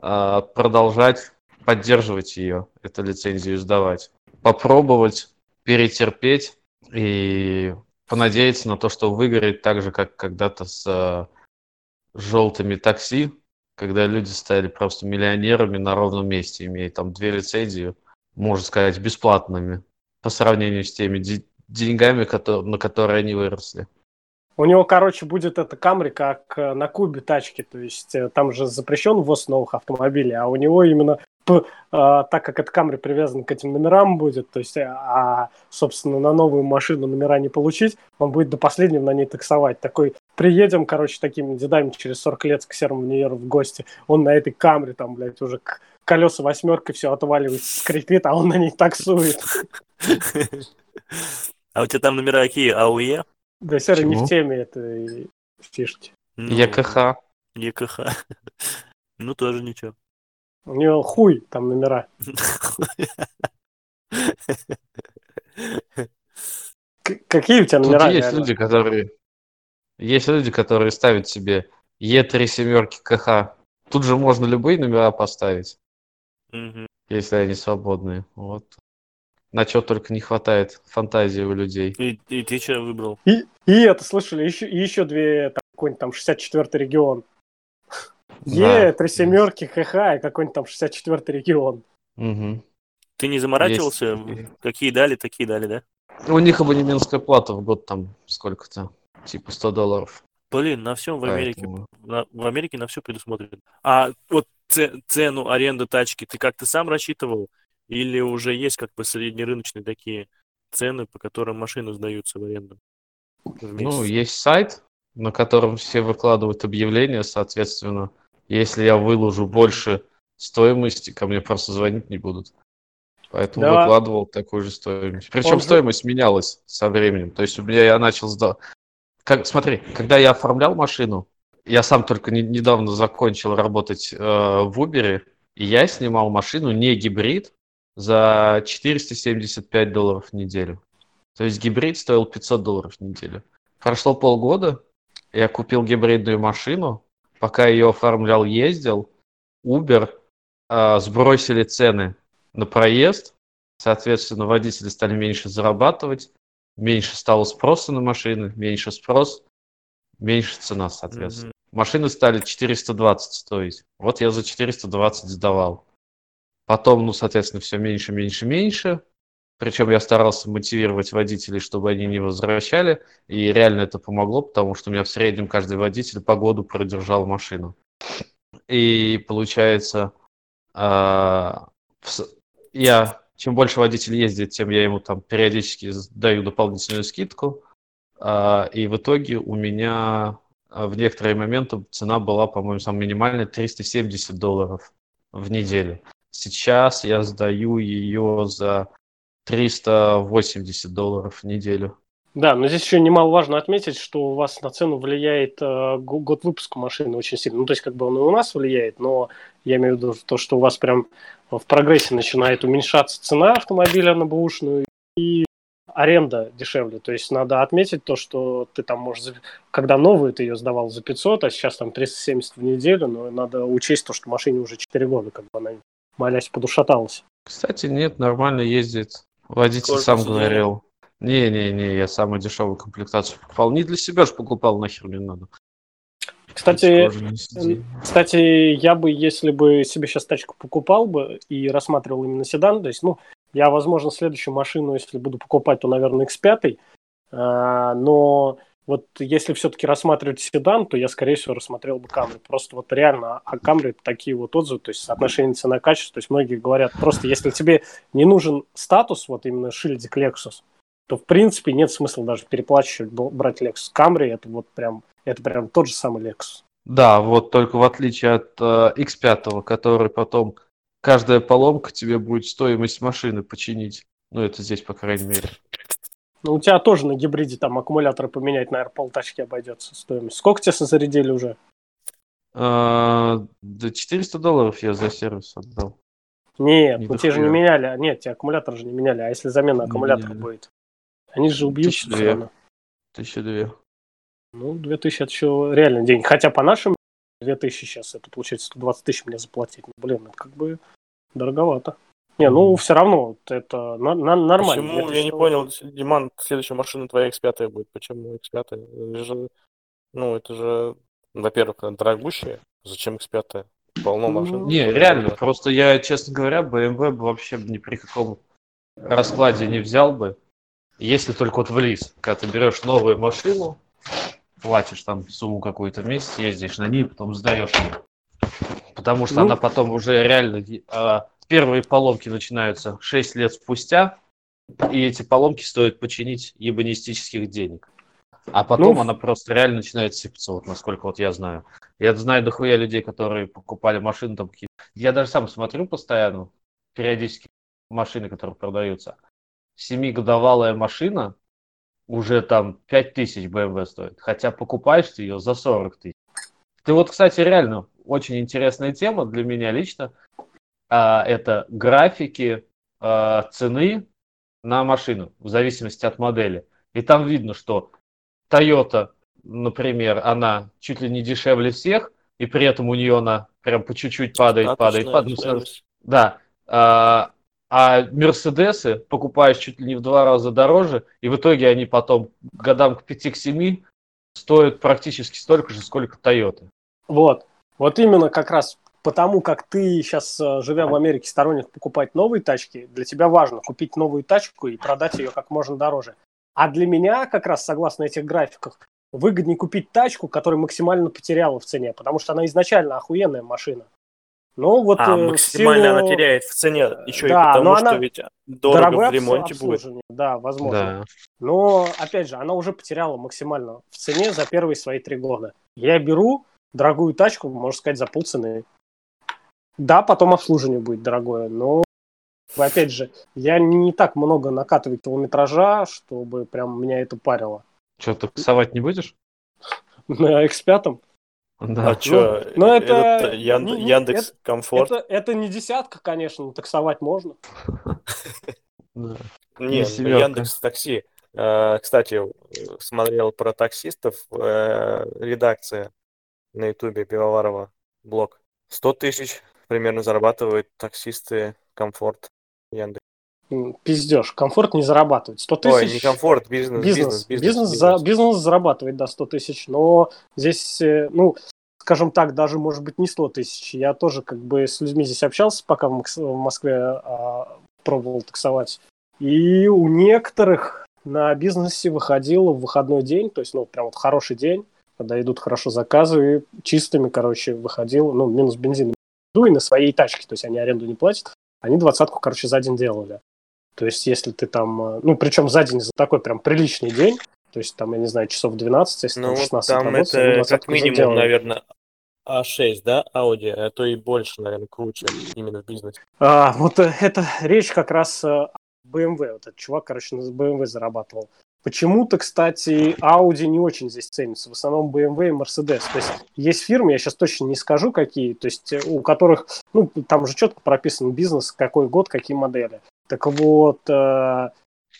э, продолжать поддерживать ее, эту лицензию сдавать. Попробовать перетерпеть и понадеяться на то, что выгорит так же, как когда-то с э, желтыми такси, когда люди стали просто миллионерами на ровном месте, имея там две лицензии, можно сказать, бесплатными по сравнению с теми деньгами, на которые они выросли.
У него, короче, будет это Камри как э, на Кубе тачки, то есть э, там же запрещен ввоз новых автомобилей, а у него именно а, так как это Камри привязан к этим номерам будет, то есть, а, собственно, на новую машину номера не получить, он будет до последнего на ней таксовать. Такой, приедем, короче, такими дедами через 40 лет к серому Ньеру в гости, он на этой Камри там, блядь, уже колеса восьмеркой все отваливается, скрипит, а он на ней таксует.
А у тебя там номера какие? АУЕ?
Да, Серый не в теме этой фишки.
Ну, ЕКХ.
ЕКХ. Ну, тоже ничего.
У него хуй там номера. Какие у тебя номера?
Тут есть люди, которые... Есть люди, которые ставят себе Е3 семерки КХ. Тут же можно любые номера поставить. Если они свободные. Вот. На что только не хватает фантазии у людей.
И, и ты что выбрал?
И, и это, слышали, еще, и еще две, там, какой-нибудь там 64-й регион. Е, три семерки, ХХ, и какой-нибудь там 64-й регион.
Мгм.
Ты не заморачивался?
такие.
Какие дали, такие дали, да?
У них абонементская плата в год там сколько-то, типа 100 долларов.
Блин, на всем в Америке.
Поэтому-
на- в Америке на все предусмотрено. А вот це- цену аренды тачки ты как-то сам рассчитывал? Или уже есть как бы среднерыночные такие цены, по которым машины сдаются в аренду? в
Ну, есть сайт, на котором все выкладывают объявления, соответственно, если я выложу больше стоимости, ко мне просто звонить не будут. Поэтому
Да.
выкладывал такую же стоимость. Причем
Он
стоимость менялась со временем. То есть у меня я начал сдавать. Как, смотри, когда я оформлял машину, я сам только не- недавно закончил работать э, в Uber, и я снимал машину не гибрид за 475 долларов в неделю. То есть гибрид стоил 500 долларов в неделю. Прошло полгода, я купил гибридную машину, пока ее оформлял, ездил, Uber э, сбросили цены на проезд, соответственно, водители стали меньше зарабатывать, меньше стало спроса на машины, меньше спрос, меньше цена, соответственно.
Мгм.
Машины стали 420 стоить. Вот я за 420 сдавал. Потом, ну, соответственно, все меньше, меньше, меньше. Причем я старался мотивировать водителей, чтобы они не возвращали. И реально это помогло, потому что у меня в среднем каждый водитель по году продержал машину. И получается, а, я чем больше водитель ездит, тем я ему там периодически даю дополнительную скидку. А, И в итоге у меня а, в некоторые моменты цена была, по-моему, самая минимальная 370 долларов в неделю. Сейчас я сдаю ее за 380 долларов в неделю.
Да, но здесь еще немаловажно отметить, что у вас на цену влияет э, го- год выпуска машины очень сильно. Ну, то есть, как бы он и у нас влияет, но я имею в виду то, что у вас прям в прогрессе начинает уменьшаться цена автомобиля на бэушную и аренда дешевле. То есть, надо отметить то, что ты там можешь... Когда новую ты ее сдавал за 500, а сейчас там 370 в неделю, но надо учесть то, что машине уже 4 года, как бы она, молясь, подушаталась.
Кстати, нет, нормально ездит. Водитель
Корпус
сам говорил. Не-не-не, я самую дешевую комплектацию покупал. Не для себя же покупал, нахер мне надо.
Кстати. Кстати, я бы, если бы себе сейчас тачку покупал бы и рассматривал именно седан, то есть, ну, я, возможно, следующую машину, если буду покупать, то, наверное, X5, а, но вот если все-таки рассматривать седан, то я, скорее всего, рассмотрел бы Camry. Просто вот реально, а Camry такие вот отзывы, то есть соотношение цена-качество, то есть многие говорят, просто если тебе не нужен статус, вот именно шильдик Lexus, то, в принципе, нет смысла даже переплачивать, брать Lexus. Camry это вот прям, это прям тот же самый Lexus.
Да, вот только в отличие от э, X5, который потом каждая поломка тебе будет стоимость машины починить. Ну, это здесь, по крайней мере.
Ну, у тебя тоже на гибриде там аккумуляторы поменять, наверное, полтачки обойдется стоимость. Сколько тебе зарядили уже?
А, Да 400 долларов я за сервис отдал.
Нет,
Не
ну те же не меняли. а Нет, те аккумулятор же не меняли. А если замена аккумулятора
меняли.
будет? Они же
Тысячи две.
равно.
Тысяча две.
Ну, 2000 это еще реально деньги. Хотя по нашим 2000 сейчас, это получается 120 тысяч мне заплатить. Ну, блин, это как бы дороговато. Не, ну, все равно, вот это на- на- нормально.
Почему?
2000
Я не
долларов.
понял, Диман, следующая машина твоя X5 будет. Почему X5? Это же, ну, это же, во-первых, дорогущая. Зачем X5? Полно
Ну,
машин.
Не, реально, просто я, честно говоря, BMW бы вообще ни при каком раскладе не взял бы, если только вот в лиз. Когда ты берешь новую машину, платишь там сумму какую-то в месяц, ездишь на ней, потом сдаешь ее. Потому что
Ну.
она потом уже реально... а, первые поломки начинаются 6 лет спустя, и эти поломки стоит починить ебанистических денег. А потом
Ну,
она просто реально начинает сыпаться, вот насколько вот я знаю. Я знаю дохуя людей, которые покупали машины там какие Я даже сам смотрю постоянно, периодически машины, которые продаются. Семигодовалая машина уже там 5000 BMW стоит, хотя покупаешь ты ее за 40 тысяч. Ты вот, кстати, реально очень интересная тема для меня лично. А, это графики а, цены на машину в зависимости от модели. И там видно, что Toyota, например, она чуть ли не дешевле всех, и при этом у нее она прям по чуть-чуть падает, падает, падает. Ну. Да. А, а Мерседесы покупаешь чуть ли не в два раза дороже, и в итоге они потом годам к 5-7 стоят практически столько же, сколько Toyota.
Вот. Вот именно как раз потому, как ты сейчас, э, живя в Америке, сторонник покупать новые тачки, для тебя важно купить новую тачку и продать ее как можно дороже. А для меня, как раз согласно этих графиках, выгоднее купить тачку, которая максимально потеряла в цене, потому что она изначально охуенная машина. Ну, вот,
а,
э,
максимально
силу...
она теряет в цене, еще
да,
и потому,
что
она... ведь дорого в ремонте будет.
Да, возможно. Да. Но, опять же, она уже потеряла максимально в цене за первые свои три года. Я беру дорогую тачку, можно сказать, за полцены. Да, потом обслуживание будет дорогое, но опять же, я не так много накатываю километража, чтобы прям меня это парило.
Что, таксовать не будешь?
На X5?
Да. А что, ну, ну, это, это Ян... не, Яндекс
это,
Комфорт?
Это, это не десятка, конечно, таксовать можно.
Не, Яндекс Такси. Э, кстати, смотрел про таксистов, э, редакция на ютубе Пивоварова, блог. 100 тысяч примерно зарабатывают таксисты Комфорт Яндекс.
Пиздеж. Комфорт не зарабатывает. 100 тысяч...
Ой, не комфорт, бизнес.
Бизнес, бизнес, бизнес, бизнес. За, бизнес зарабатывает, да, 100 тысяч. Но здесь, э, ну, скажем так, даже, может быть, не 100 тысяч. Я тоже как бы с людьми здесь общался, пока в, Москве а, пробовал таксовать. И у некоторых на бизнесе выходило в выходной день, то есть, ну, прям вот хороший день, когда идут хорошо заказы, и чистыми, короче, выходил, ну, минус бензин. Ну, и на своей тачке, то есть они аренду не платят. Они двадцатку, короче, за день делали. То есть, если ты там, э, ну, причем за день за такой прям приличный день, то есть, там, я не знаю, часов 12, если
ну,
там 16
там работает, это как минимум, наверное, А6, да, Audi, а то и больше, наверное, круче именно в бизнесе.
А, вот э, это речь как раз о BMW. Вот этот чувак, короче, на BMW зарабатывал. Почему-то, кстати, Audi не очень здесь ценится. В основном BMW и Mercedes. То есть есть фирмы, я сейчас точно не скажу какие, то есть э, у которых, ну, там же четко прописан бизнес, какой год, какие модели. Так вот, э,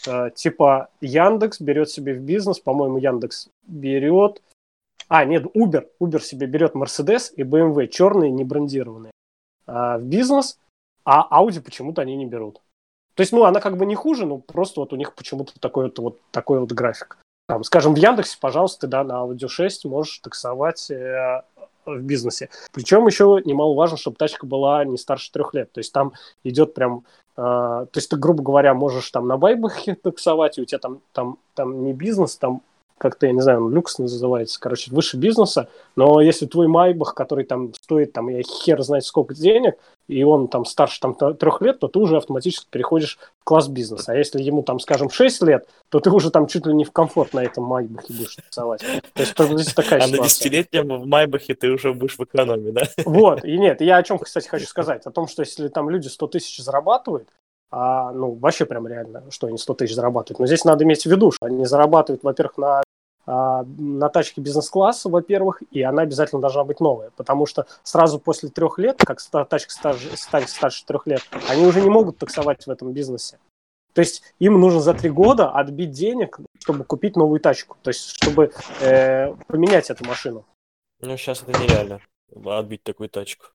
э, типа Яндекс берет себе в бизнес, по-моему, Яндекс берет... А, нет, Uber. Uber себе берет Mercedes и BMW, черные, не брендированные, э, в бизнес, а Audi почему-то они не берут. То есть, ну, она как бы не хуже, но просто вот у них почему-то такой вот, вот такой вот график. Там, скажем, в Яндексе, пожалуйста, да, на Audio 6 можешь таксовать э, в бизнесе. Причем еще немаловажно, чтобы тачка была не старше трех лет. То есть там идет прям, э, то есть ты, грубо говоря, можешь там на байбахе таксовать, и у тебя там, там, там не бизнес, там как-то, я не знаю, он люкс называется, короче, выше бизнеса, но если твой Майбах, который там стоит, там, я хер знает сколько денег, и он там старше там трех лет, то ты уже автоматически переходишь в класс бизнеса. А если ему там, скажем, 6 лет, то ты уже там чуть ли не в комфорт на этом Майбахе будешь рисовать. То есть здесь такая
а ситуация. А на десятилетнем в Майбахе ты уже будешь в экономии, да?
Вот, и нет, я о чем, кстати, хочу сказать. О том, что если там люди 100 тысяч зарабатывают, а, ну, вообще прям реально, что они 100 тысяч зарабатывают. Но здесь надо иметь в виду, что они зарабатывают, во-первых, на на тачке бизнес-класса, во-первых, и она обязательно должна быть новая, потому что сразу после трех лет, как тачка старше, старше трех лет, они уже не могут таксовать в этом бизнесе. То есть им нужно за три года отбить денег, чтобы купить новую тачку, то есть чтобы э, поменять эту машину.
Ну, сейчас это нереально, отбить такую тачку.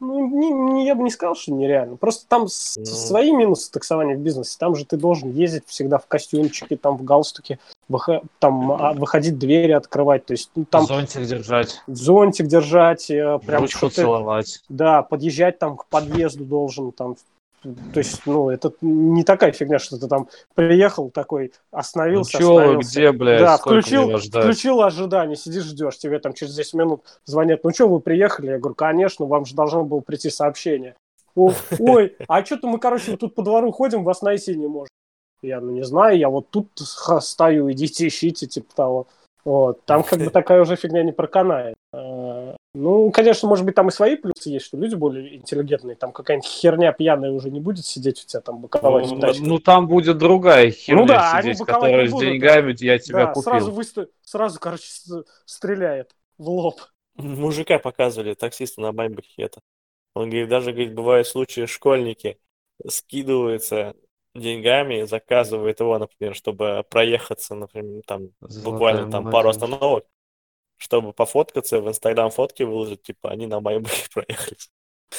Ну, не, не, я бы не сказал, что нереально. Просто там ну... свои минусы таксования в бизнесе. Там же ты должен ездить всегда в костюмчике, там в галстуке, выход, там а, выходить двери открывать. То есть ну, там
зонтик держать.
Зонтик держать, э, прям
ручку целовать.
Да, подъезжать там к подъезду должен, там то есть, ну, это не такая фигня, что ты там приехал такой, остановился, ну, чё,
где, блядь,
да, включил, включил ожидание, сидишь, ждешь, тебе там через 10 минут звонят, ну что, вы приехали? Я говорю, конечно, вам же должно было прийти сообщение. Ой, а что-то мы, короче, тут по двору ходим, вас найти не можем. Я, ну, не знаю, я вот тут стою, идите, ищите, типа того. Вот, там как бы такая уже фигня не проканает. Ну, конечно, может быть, там и свои плюсы есть, что люди более интеллигентные. Там какая-нибудь херня пьяная уже не будет сидеть у тебя там боковать
ну, ну, там будет другая херня ну, да, сидеть, которая с деньгами я тебя да, купил.
Сразу, выстав... сразу, короче, стреляет в лоб.
Мужика показывали, таксиста на Баймбахе это. Он говорит, даже, говорит, бывают случаи, школьники скидываются деньгами, заказывает его, например, чтобы проехаться, например, там Золотая буквально там пару остановок, чтобы пофоткаться, в Инстаграм фотки выложить, типа, они на моем проехались.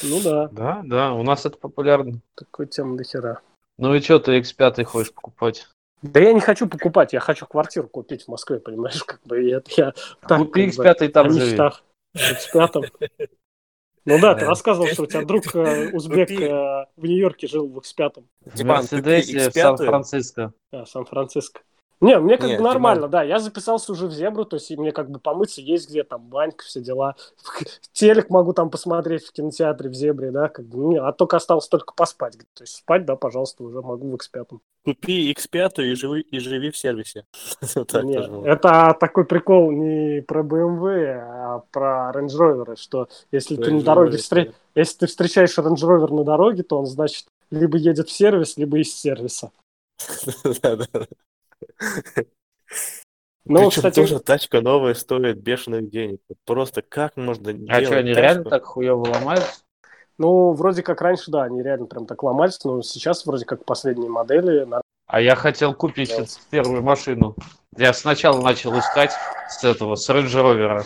Ну да,
Да, да, у нас это популярно.
такой тема до хера.
Ну и что ты X5 хочешь покупать?
Да я не хочу покупать, я хочу квартиру купить в Москве, понимаешь, как бы я, я так
Купи
как бы,
X5 и там живи.
мечтах. В X5. Ну да, ты рассказывал, что у тебя друг э, узбек
Купи.
э, в Нью-Йорке жил в X5.
В Мерседесе в
X5.
Сан-Франциско.
А, Сан-Франциско. Не, мне как
Нет,
бы нормально, да. Я записался уже в зебру, то есть и мне как бы помыться есть где, там банька, все дела. Телек могу там посмотреть в кинотеатре в зебре, да, как бы, не, а только осталось только поспать. То есть спать, да, пожалуйста, уже могу в X5.
Купи X5 и живи, и живи в сервисе.
Это такой прикол не про BMW, а про Range Rover, что если ты на дороге
Rover,
встр- если ты встречаешь Range Rover на дороге, то он, значит, либо едет в сервис, либо из сервиса. Ну,
Причем
кстати,
тоже тачка новая стоит бешеных денег. Просто как можно
А
делать
что, они
тачку?
реально так хуево ломаются?
ну, вроде как раньше, да, они реально прям так ломались, но сейчас вроде как последние модели
А я хотел купить
Да.
первую машину. Я сначала начал искать с этого, с Range Rover.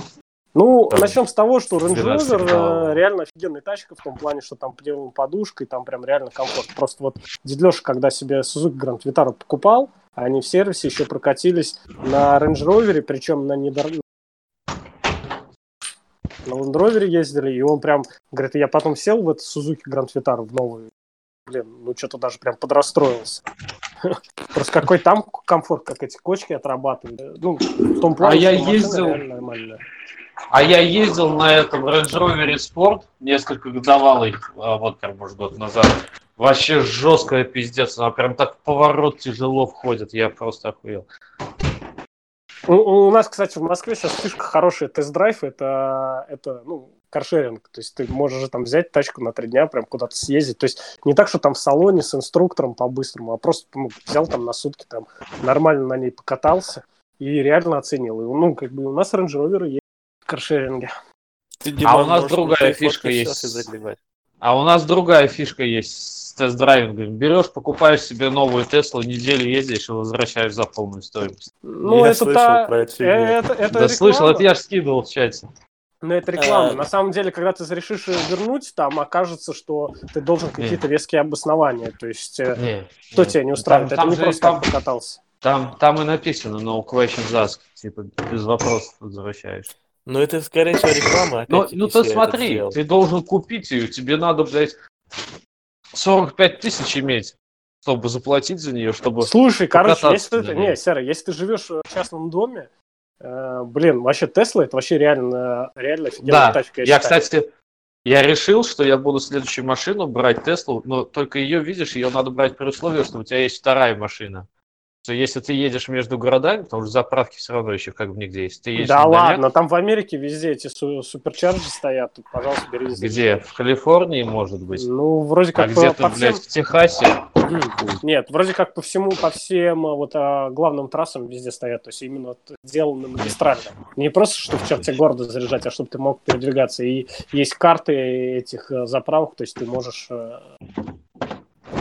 Ну,
Там
начнем с того, что Range
12
Rover э, реально офигенная тачка в том плане, что там пневмоподушка, и там прям реально комфорт. Просто вот дед Леша, когда себе Suzuki Grand Vitara покупал, они в сервисе еще прокатились на Range Rover, причем на недор... На Land Rover ездили, и он прям, говорит, я потом сел в этот Suzuki Grand Vitara в новую, блин, ну что-то даже прям подрастроился. Просто какой там комфорт, как эти кочки отрабатывали. Ну, в том плане,
А я ездил-. А я ездил на этом Range Rover Sport несколько годовалый, а, вот прям, может, год назад. Вообще жесткая пиздец. Она прям так поворот тяжело входит. Я просто охуел.
У, у нас, кстати, в Москве сейчас фишка хорошая тест-драйв, это, это ну, каршеринг, то есть ты можешь там взять тачку на три дня, прям куда-то съездить, то есть не так, что там в салоне с инструктором по-быстрому, а просто ну, взял там на сутки, там нормально на ней покатался и реально оценил. И, ну, как бы у нас Range в каршеринге.
Ты,
А у нас другая фишка есть. А у нас другая фишка есть с тест-драйвингом. Берешь, покупаешь себе новую Теслу, неделю ездишь и возвращаешь за полную стоимость.
Ну,
Я
это
слышал
та-
про эту
э, это, это
да
реклама.
слышал, это я же скидывал в чате.
Ну, это реклама.
А.
На самом деле, когда ты решишь ее вернуть, там окажется, что ты должен какие-то веские обоснования. То есть, э,
Не,
что
не.
тебя не устраивает?
Там-
это
там
не
же-
просто
там-
покатался.
Там, там и написано no questions asked. Типа, без вопросов возвращаешь.
Ну, это, скорее всего, реклама.
Ну,
опять-таки,
ну ты
это
смотри, ты должен купить ее, тебе надо, блядь, 45 тысяч иметь, чтобы заплатить за нее, чтобы...
Слушай, короче, если ты, не, Сера, если ты живешь в частном доме, э, блин, вообще Тесла это вообще реально, реально офигенная
Да,
тачка.
я,
считаю.
кстати, я решил, что я буду следующую машину брать Теслу, но только ее, видишь, ее надо брать при условии, что у тебя есть вторая машина. Что если ты едешь между городами, потому что заправки все равно еще как бы нигде есть. Ты
Да ладно, там в Америке везде эти су- суперчарджи стоят, тут, пожалуйста, бери.
Где? В Калифорнии, может быть.
Ну, вроде
А
как по,
где-то,
по всем...
блядь, в Техасе.
Нет, вроде как по всему, по всем э, вот а, главным трассам везде стоят, то есть именно вот сделаны магистрально. Не просто, чтобы в черте города заряжать, а чтобы ты мог передвигаться. И есть карты этих э, заправок, то есть ты можешь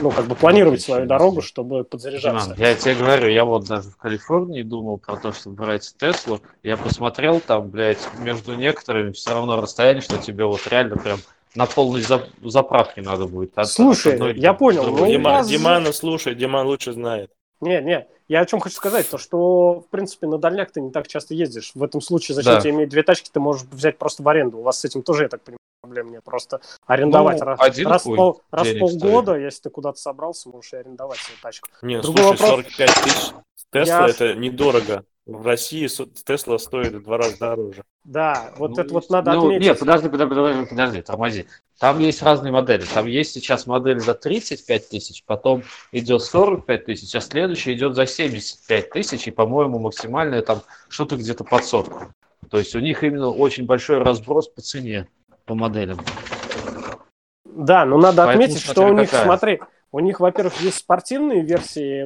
ну, как бы планировать свою дорогу, чтобы подзаряжаться.
Диман, я тебе говорю, я вот даже в Калифорнии думал про то, чтобы брать Теслу. Я посмотрел там, блядь, между некоторыми все равно расстояние, что тебе вот реально прям на полной за- заправке надо будет. от-
Слушай,
от одной
я понял, ну,
Дима,
вас-
Димана слушай, Диман лучше знает.
Не, не, я о чем хочу сказать, то что, в принципе, на дальняк ты не так часто ездишь. В этом случае, зачем
Да.
тебе иметь две тачки, ты можешь взять просто в аренду. У вас с этим тоже, я так понимаю, проблем нет. Просто арендовать
Ну,
раз,
один
раз, пол- раз полгода, если ты куда-то собрался, можешь и арендовать свою тачку.
Не,
Другой
слушай,
вопрос.
45 тысяч Тесла
Я-
это недорого. В России Тесла стоит в два раза дороже.
Да, вот
Ну,
это вот надо
ну,
отметить.
Нет, подожди, подожди, подожди, подожди, тормози. Там есть разные модели. Там есть сейчас модель за 35 тысяч, потом идет 45 тысяч, а следующая идет за 75 тысяч, и, по-моему, максимальная там что-то где-то под сотку. То есть у них именно очень большой разброс по цене, по моделям.
Да, но надо
Поэтому
отметить, что у них,
какая.
смотри, у них, во-первых, есть спортивные версии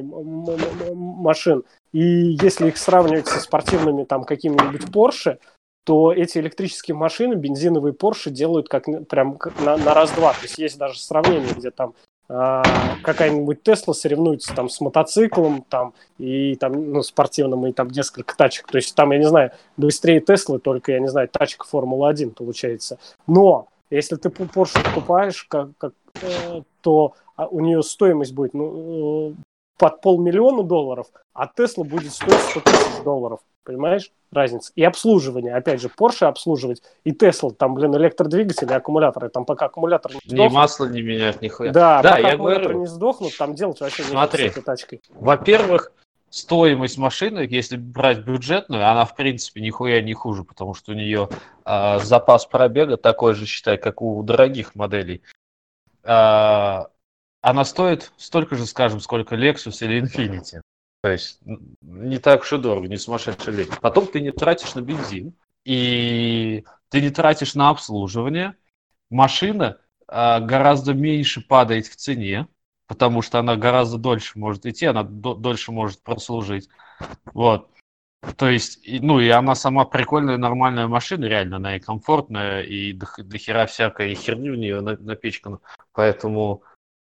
машин, и если их сравнивать со спортивными там какими-нибудь Porsche, то эти электрические машины, бензиновые Porsche делают как прям как на, на раз-два. То есть есть даже сравнение, где там какая-нибудь Тесла соревнуется там с мотоциклом там и там ну, спортивным и там несколько тачек. То есть там, я не знаю, быстрее Теслы, только, я не знаю, тачка Формула-1 получается. Но Если ты Porsche покупаешь, как, как, э, то а, у нее стоимость будет ну, э, под полмиллиона долларов, а Тесла будет стоить 100 тысяч долларов. Понимаешь? Разница. И обслуживание. Опять же, Porsche обслуживать и Tesla, там, блин, электродвигатели, аккумуляторы. Там пока аккумулятор не
сдохнут. Ни масло не менять, нихуя.
Да, да пока я аккумуляторы говорю, не сдохнут, там делать вообще
Смотри, с этой тачкой. Во-первых, стоимость машины, если брать бюджетную, она в принципе нихуя не хуже, потому что у нее э, запас пробега такой же, считай, как у дорогих моделей. Э, она стоит столько же, скажем, сколько Lexus или Infinity. То есть не так уж и дорого, не сумасшедший лет. Потом ты не тратишь на бензин, и ты не тратишь на обслуживание. Машина э, гораздо меньше падает в цене, потому что она гораздо дольше может идти, она до, дольше может прослужить. Вот. То есть, и, ну и она сама прикольная, нормальная машина, реально, она и комфортная, и до, до хера всякой херни в нее напичкана. Поэтому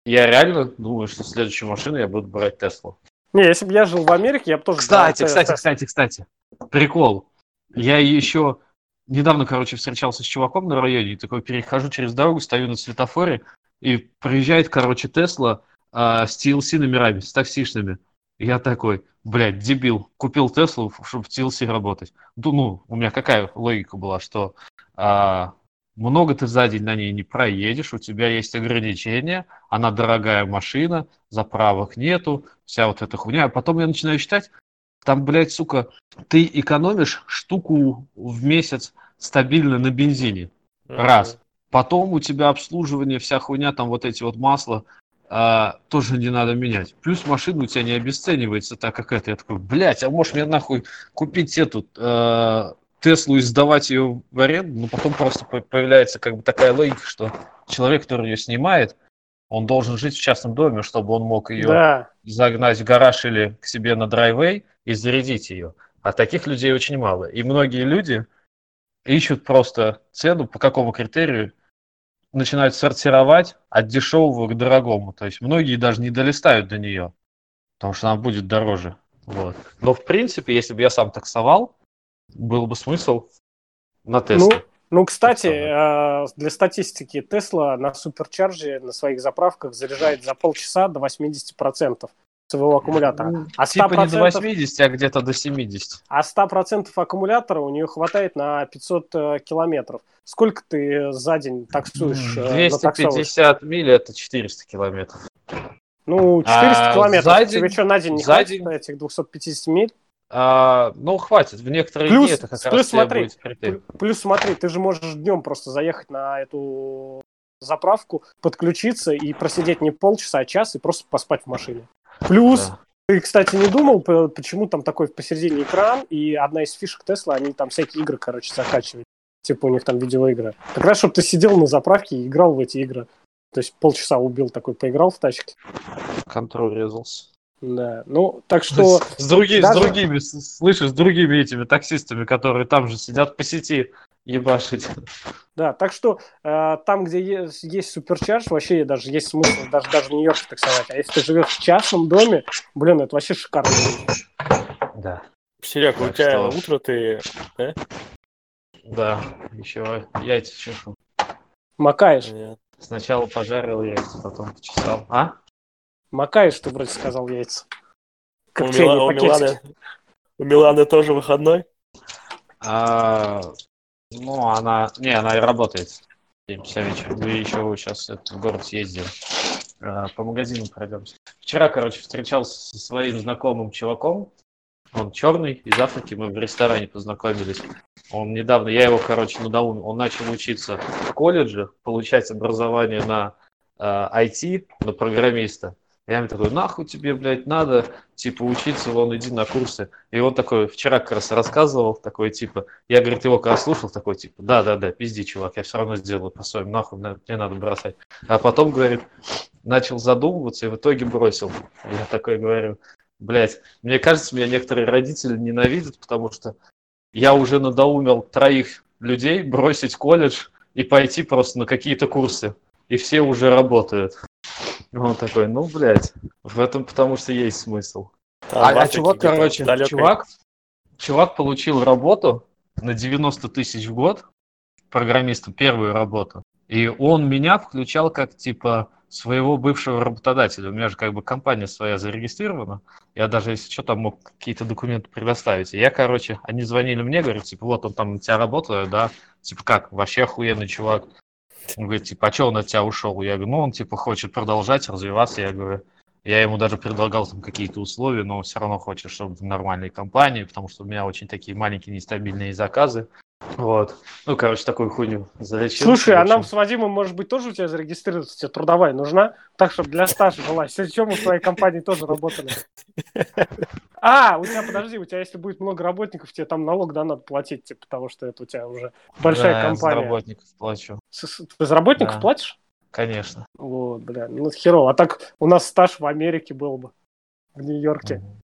я реально думаю, что следующую машину я буду брать Теслу.
Не, если бы я жил в Америке, я бы тоже...
Кстати, кстати, кстати, кстати. Прикол. Я еще недавно, короче, встречался с чуваком на районе, и такой перехожу через дорогу, стою на светофоре, и приезжает, короче, Тесла э, с TLC номерами, с таксишными. Я такой, блядь, дебил, купил Теслу, чтобы в TLC работать. Ну, ну, у меня какая логика была, что а, много ты за день на ней не проедешь, у тебя есть ограничения, она дорогая машина, заправок нету, вся вот эта хуйня. А потом я начинаю считать, там, блядь, сука, ты экономишь штуку в месяц стабильно на бензине. Раз. Потом у тебя обслуживание, вся хуйня, там вот эти вот масла, а, тоже не надо менять. Плюс машина у тебя не обесценивается так, как это. Я такой, блядь, а можешь мне нахуй купить эту э, Теслу и сдавать ее в аренду, но потом просто появляется как бы такая логика, что человек, который ее снимает, он должен жить в частном доме, чтобы он мог ее да. загнать в гараж или к себе на драйвей и зарядить ее. А таких людей очень мало. И многие люди ищут просто цену, по какому критерию начинают сортировать от дешевого к дорогому. То есть многие даже не долистают до нее, потому что она будет дороже. Вот. Но в принципе, если бы я сам таксовал, был бы смысл на Тесле.
Ну, ну, кстати, э, для статистики, Тесла на суперчарже на своих заправках заряжает за полчаса до 80% своего аккумулятора.
А 100%, типа не до 80, а где-то до 70.
А 100% аккумулятора у нее хватает на 500 э, километров. Сколько ты за день таксуешь?
250 миль – это 400 километров.
Ну, 400 а километров. За день, Тебе что, на день не хватит день... этих 250 миль?
А, ну, хватит. В некоторые
плюс,
дни
это как плюс раз смотри, будет Плюс смотри, ты же можешь днем просто заехать на эту заправку, подключиться и просидеть не полчаса, а час и просто поспать в машине. Плюс, да. ты, кстати, не думал, почему там такой посередине экран, и одна из фишек Тесла, они там всякие игры, короче, закачивают. Типа у них там видеоигры. Как раз, чтобы ты сидел на заправке и играл в эти игры. То есть полчаса убил такой, поиграл в тачке.
Контроль резался.
Да, ну, так что...
С, други, даже... с другими, слышишь, с другими этими таксистами, которые там же сидят по сети ебашить.
Да, так что э, там, где есть, есть суперчарж, вообще даже есть смысл даже, даже в Нью-Йорке таксовать. А если ты живешь в частном доме, блин, это вообще шикарно.
Да.
Серег, у тебя что... утро ты... Да?
да, еще яйца чешу.
Макаешь?
Нет. Сначала пожарил яйца, потом почесал. А?
Макаешь, ты вроде сказал яйца.
у, Мила... у, Миланы... у Миланы тоже выходной?
А, ну, она... Не, она и работает. 7 часа вечера. Мы еще сейчас в город съездим. А, по магазинам пройдемся. Вчера, короче, встречался со своим знакомым чуваком. Он черный, из Африки. Мы в ресторане познакомились. Он недавно, я его, короче, надоумил. Он начал учиться в колледже, получать образование на IT, на программиста. Я ему такой, нахуй тебе, блядь, надо, типа, учиться, вон, иди на курсы. И он такой, вчера как раз рассказывал, такой, типа, я, говорит, его когда слушал, такой, типа, да-да-да, пизди, чувак, я все равно сделаю по-своему, нахуй, мне надо бросать. А потом, говорит, начал задумываться и в итоге бросил. Я такой говорю, блядь, мне кажется, меня некоторые родители ненавидят, потому что я уже надоумел троих людей бросить колледж и пойти просто на какие-то курсы. И все уже работают. Он такой, ну, блядь, в этом потому что есть смысл. а, а чувак, короче, далекой. чувак, чувак получил работу на 90 тысяч в год, программисту, первую работу. И он меня включал как, типа, своего бывшего работодателя. У меня же как бы компания своя зарегистрирована. Я даже, если что, там мог какие-то документы предоставить. И я, короче, они звонили мне, говорят, типа, вот он там на тебя работает, да, типа, как, вообще охуенный чувак. Он говорит, типа, а что он от тебя ушел? Я говорю, ну, он, типа, хочет продолжать развиваться. Я говорю, я ему даже предлагал там какие-то условия, но он все равно хочет, чтобы в нормальной компании, потому что у меня очень такие маленькие нестабильные заказы. Вот. Ну, короче, такую хуйню залечил.
Слушай, а нам с Вадимом, может быть, тоже у тебя зарегистрироваться? Тебе трудовая нужна? Так, чтобы для стажа была. С чем мы в твоей компании тоже работали? А, у тебя, подожди, у тебя, если будет много работников, тебе там налог, да, надо платить, типа, потому что это у тебя уже большая
да,
компания.
Я за работников плачу.
Ты за работников
Да.
платишь?
Конечно.
Вот, бля, ну херово. А так у нас стаж в Америке был бы, в Нью-Йорке.
Мгм.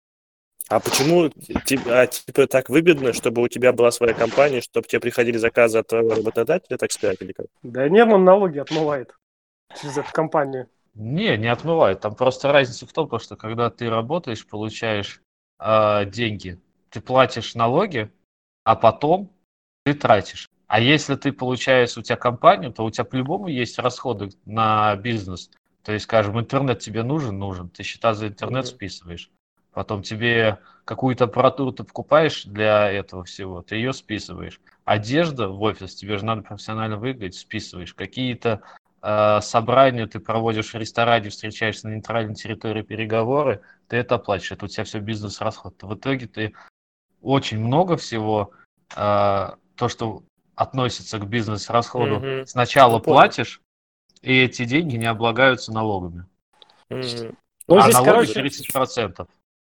А почему тебе, а, типа так выгодно, чтобы у тебя была своя компания, чтобы тебе приходили заказы от твоего работодателя, так сказать, или как?
Да нет, он налоги отмывает через эту компанию.
Не, не отмывает. Там просто разница в том, то, что когда ты работаешь, получаешь э, деньги, ты платишь налоги, а потом ты тратишь. А если ты получаешь у тебя компанию, то у тебя по-любому есть расходы на бизнес. То есть, скажем, интернет тебе нужен, нужен. Ты счета за интернет списываешь. Потом тебе какую-то аппаратуру ты покупаешь для этого всего, ты ее списываешь. Одежда в офис, тебе же надо профессионально выглядеть, списываешь. Какие-то э, собрания ты проводишь в ресторане, встречаешься на нейтральной территории переговоры, ты это оплачиваешь. Это у тебя все бизнес-расход. В итоге ты очень много всего, э, то, что относится к бизнес-расходу,
Мгм.
сначала
Ну, понял.
платишь, и эти деньги не облагаются налогами.
М.
Ну,
а
здесь,
налоги
короче,
30%.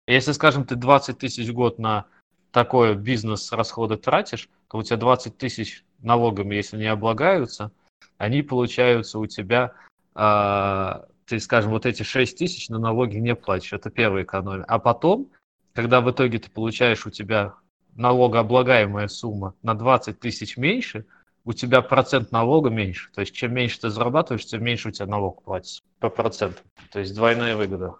Если, скажем, ты 20 тысяч в год на такое бизнес-расходы тратишь, то у тебя 20 тысяч налогами, если не облагаются, они получаются у тебя, а, ты, скажем, вот эти 6 тысяч на налоги не платишь. Это первая экономия. А потом, когда в итоге ты получаешь у тебя налогооблагаемая сумма на 20 тысяч меньше, у тебя процент налога меньше. То есть, чем меньше ты зарабатываешь, тем меньше у тебя налог платится по проценту. То есть, двойная выгода.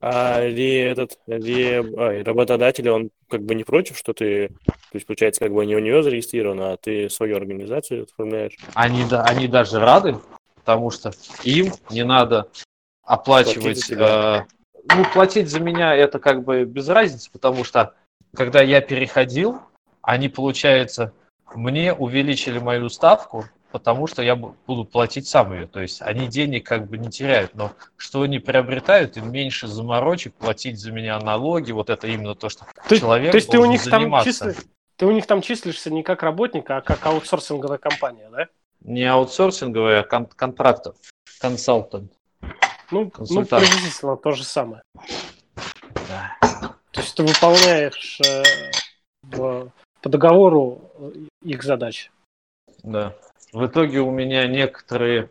А ли этот ли, ай, работодатель, он как бы не против, что ты, то есть получается, как бы не у нее зарегистрирован, а ты свою организацию оформляешь.
Они, да, они даже рады, потому что им не надо оплачивать... Э, ну, платить за меня это как бы без разницы, потому что когда я переходил, они, получается, мне увеличили мою ставку, потому что я бу- буду платить сам ее. То есть они денег как бы не теряют, но что они приобретают, им меньше заморочек платить за меня налоги. Вот это именно то, что
То есть,
человек
то есть ты у них там
заниматься.
числи- ты у них там числишься не как работник, а как аутсорсинговая компания, да?
Не аутсорсинговый, а кон- контрактор, консалтант.
Ну, ну,
Консультант.
приблизительно то же самое.
Да.
То есть ты выполняешь э, в- по договору э, их задачи.
Да. В итоге у меня некоторые...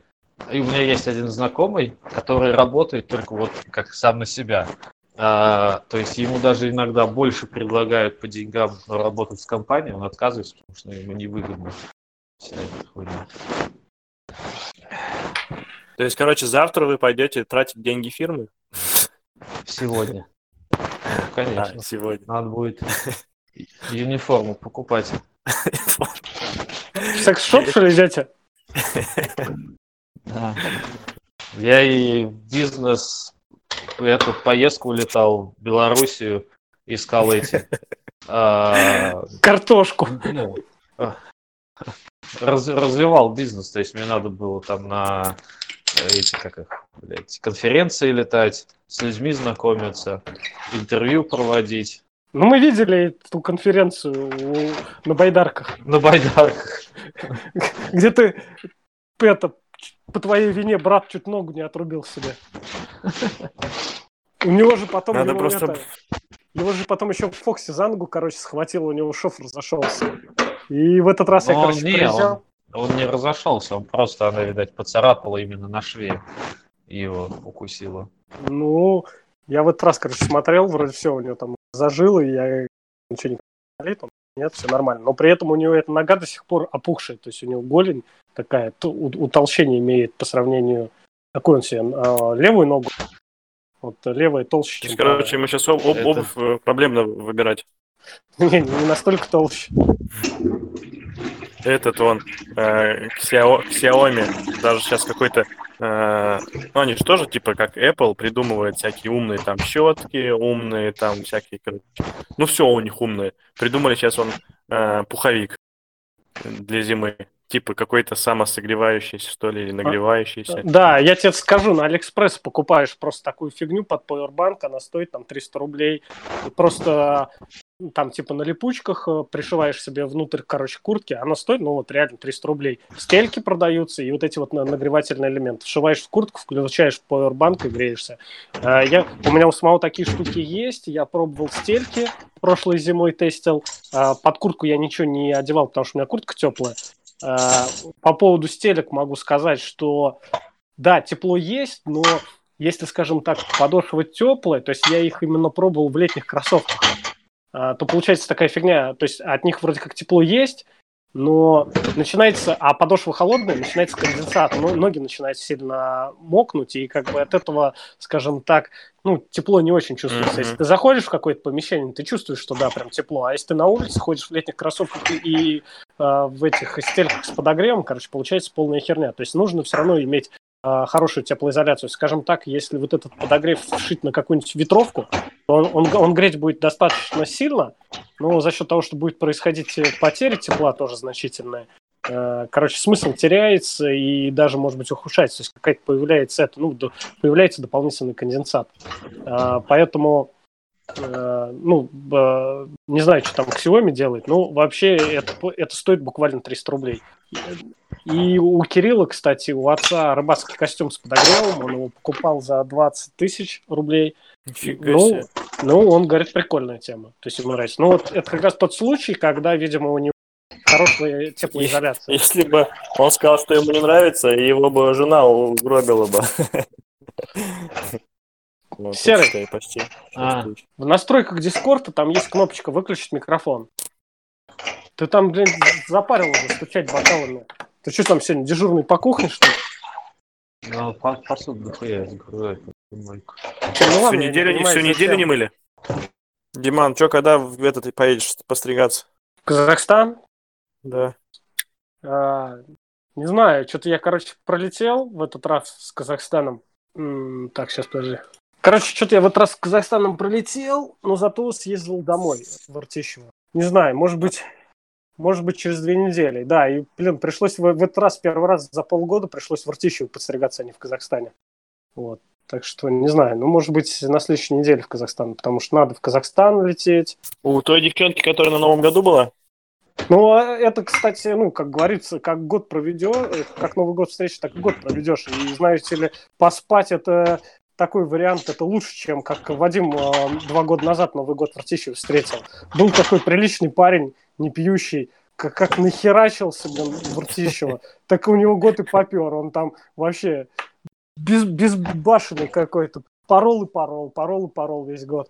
И у меня есть один знакомый, который работает только вот как сам на себя. А, то есть ему даже иногда больше предлагают по деньгам работать с компанией, он отказывается, потому что ему невыгодно. Вся эта хуйня.
То есть, короче, завтра вы пойдете тратить деньги фирмы?
Сегодня. Ну, Конечно.
А, сегодня.
Надо будет юниформу покупать.
Секс-шоп, что ли, идете?
Да. Я и бизнес эту поездку улетал в Белоруссию, искал эти а,
Картошку.
ну, раз- развивал бизнес, то есть мне надо было там на эти как их, блядь, конференции летать, с людьми знакомиться, интервью проводить
Ну, мы видели эту конференцию у- на байдарках,
на байдарках.
где ты это, по твоей вине брат чуть ногу не отрубил себе. У него же потом
Надо
его,
просто-
это, его же потом еще в Фоксе за ногу, короче, схватил, у него шов разошелся. И в этот раз я,
Но он
короче,
не,
приезжал.
Он не разошелся, он просто, она, видать, поцарапала именно на шве и его укусила.
Ну, я в этот раз, короче, смотрел, вроде все, у него там зажило, и я ничего не болит, он нет, все нормально. Но при этом у него эта нога до сих пор опухшая, то есть у него голень такая, утолщение имеет по сравнению, какой он себе, а, левую ногу, вот левая толще,
То есть, короче, мы сейчас об- об- обувь э, проблемно выбирать.
не, не настолько толще.
Этот он э, Xiaomi, даже сейчас какой-то, э, ну они же тоже типа как Apple придумывают всякие умные там щетки, умные там всякие, ну все у них умное. Придумали сейчас он э, пуховик для зимы типа какой-то самосогревающийся, что ли, или а, нагревающийся.
Да, я тебе скажу, на Алиэкспресс покупаешь просто такую фигню под Powerbank, она стоит там 300 рублей. И просто там типа на липучках э, пришиваешь себе внутрь, короче, куртки, она стоит, ну вот реально 300 рублей. Стельки продаются, и вот эти вот нагревательные элементы. Вшиваешь в куртку, включаешь Powerbank и греешься. Э, я, у меня у самого такие штуки есть, я пробовал стельки, прошлой зимой тестил. Э, под куртку я ничего не одевал, потому что у меня куртка теплая. По поводу стелек могу сказать, что да, тепло есть, но если, скажем так, подошва теплая, то есть я их именно пробовал в летних кроссовках, то получается такая фигня, то есть от них вроде как тепло есть, но начинается, а подошва холодная, начинается конденсат, но ноги начинают сильно мокнуть, и как бы от этого, скажем так, ну, тепло не очень чувствуется. Mm-hmm. Если ты заходишь в какое-то помещение, ты чувствуешь, что да, прям тепло, а если ты на улице ходишь в летних кроссовках и, э, в этих стельках с подогревом, короче, получается полная херня. То есть нужно все равно иметь хорошую теплоизоляцию. Скажем так, если вот этот подогрев вшить на какую-нибудь ветровку, он, он, он греть будет достаточно сильно, но за счет того, что будет происходить потеря тепла тоже значительная, э, короче, смысл теряется и даже, может быть, ухудшается. То есть какая-то появляется это, ну, появляется дополнительный конденсат. Э, поэтому, э, ну, не знаю, что там Xiaomi делает, но вообще это, это стоит буквально 300 рублей. И у Кирилла, кстати, у отца рыбацкий костюм с подогревом, он его покупал за 20 тысяч рублей – Нифига ну, себе. ну, он говорит, прикольная тема. То есть ему нравится. Ну, вот это как раз тот случай, когда, видимо, у него хорошая теплоизоляция.
Если бы он сказал, что ему не нравится, его бы жена угробила бы.
Серый, почти. А. В настройках Дискорда там есть кнопочка «Выключить микрофон». Ты там, блин, запарил уже стучать бокалами. Ты что там сегодня, дежурный по кухне, что ли?
Ну, посуду дохуя загружает.
Всю неделю, всю неделю не мыли? Диман, что, когда в этот поедешь постригаться?
В Казахстан?
Да.
А, не знаю, что-то я, короче, пролетел в этот раз с Казахстаном. М-м, так, сейчас подожди. Короче, что-то я в этот раз с Казахстаном пролетел, но зато съездил домой в Артищево. Не знаю, может быть, может быть, через две недели. Да, и, блин, пришлось в, в этот раз, первый раз за полгода пришлось в Артищево подстригаться, а не в Казахстане. Вот. Так что, не знаю, ну, может быть, на следующей неделе в Казахстан, потому что надо в Казахстан лететь.
У той девчонки, которая на Новом году была?
Ну, а это, кстати, ну, как говорится, как год проведешь, э, как Новый год встречи, так и год проведешь. И, знаете ли, поспать это такой вариант, это лучше, чем как Вадим э, два года назад Новый год в Артищеве встретил. Был такой приличный парень, не пьющий, как, как нахерачился, блин, в Артищево, так у него год и попер. Он там вообще без, безбашенный какой-то. Порол и порол, порол и порол весь год.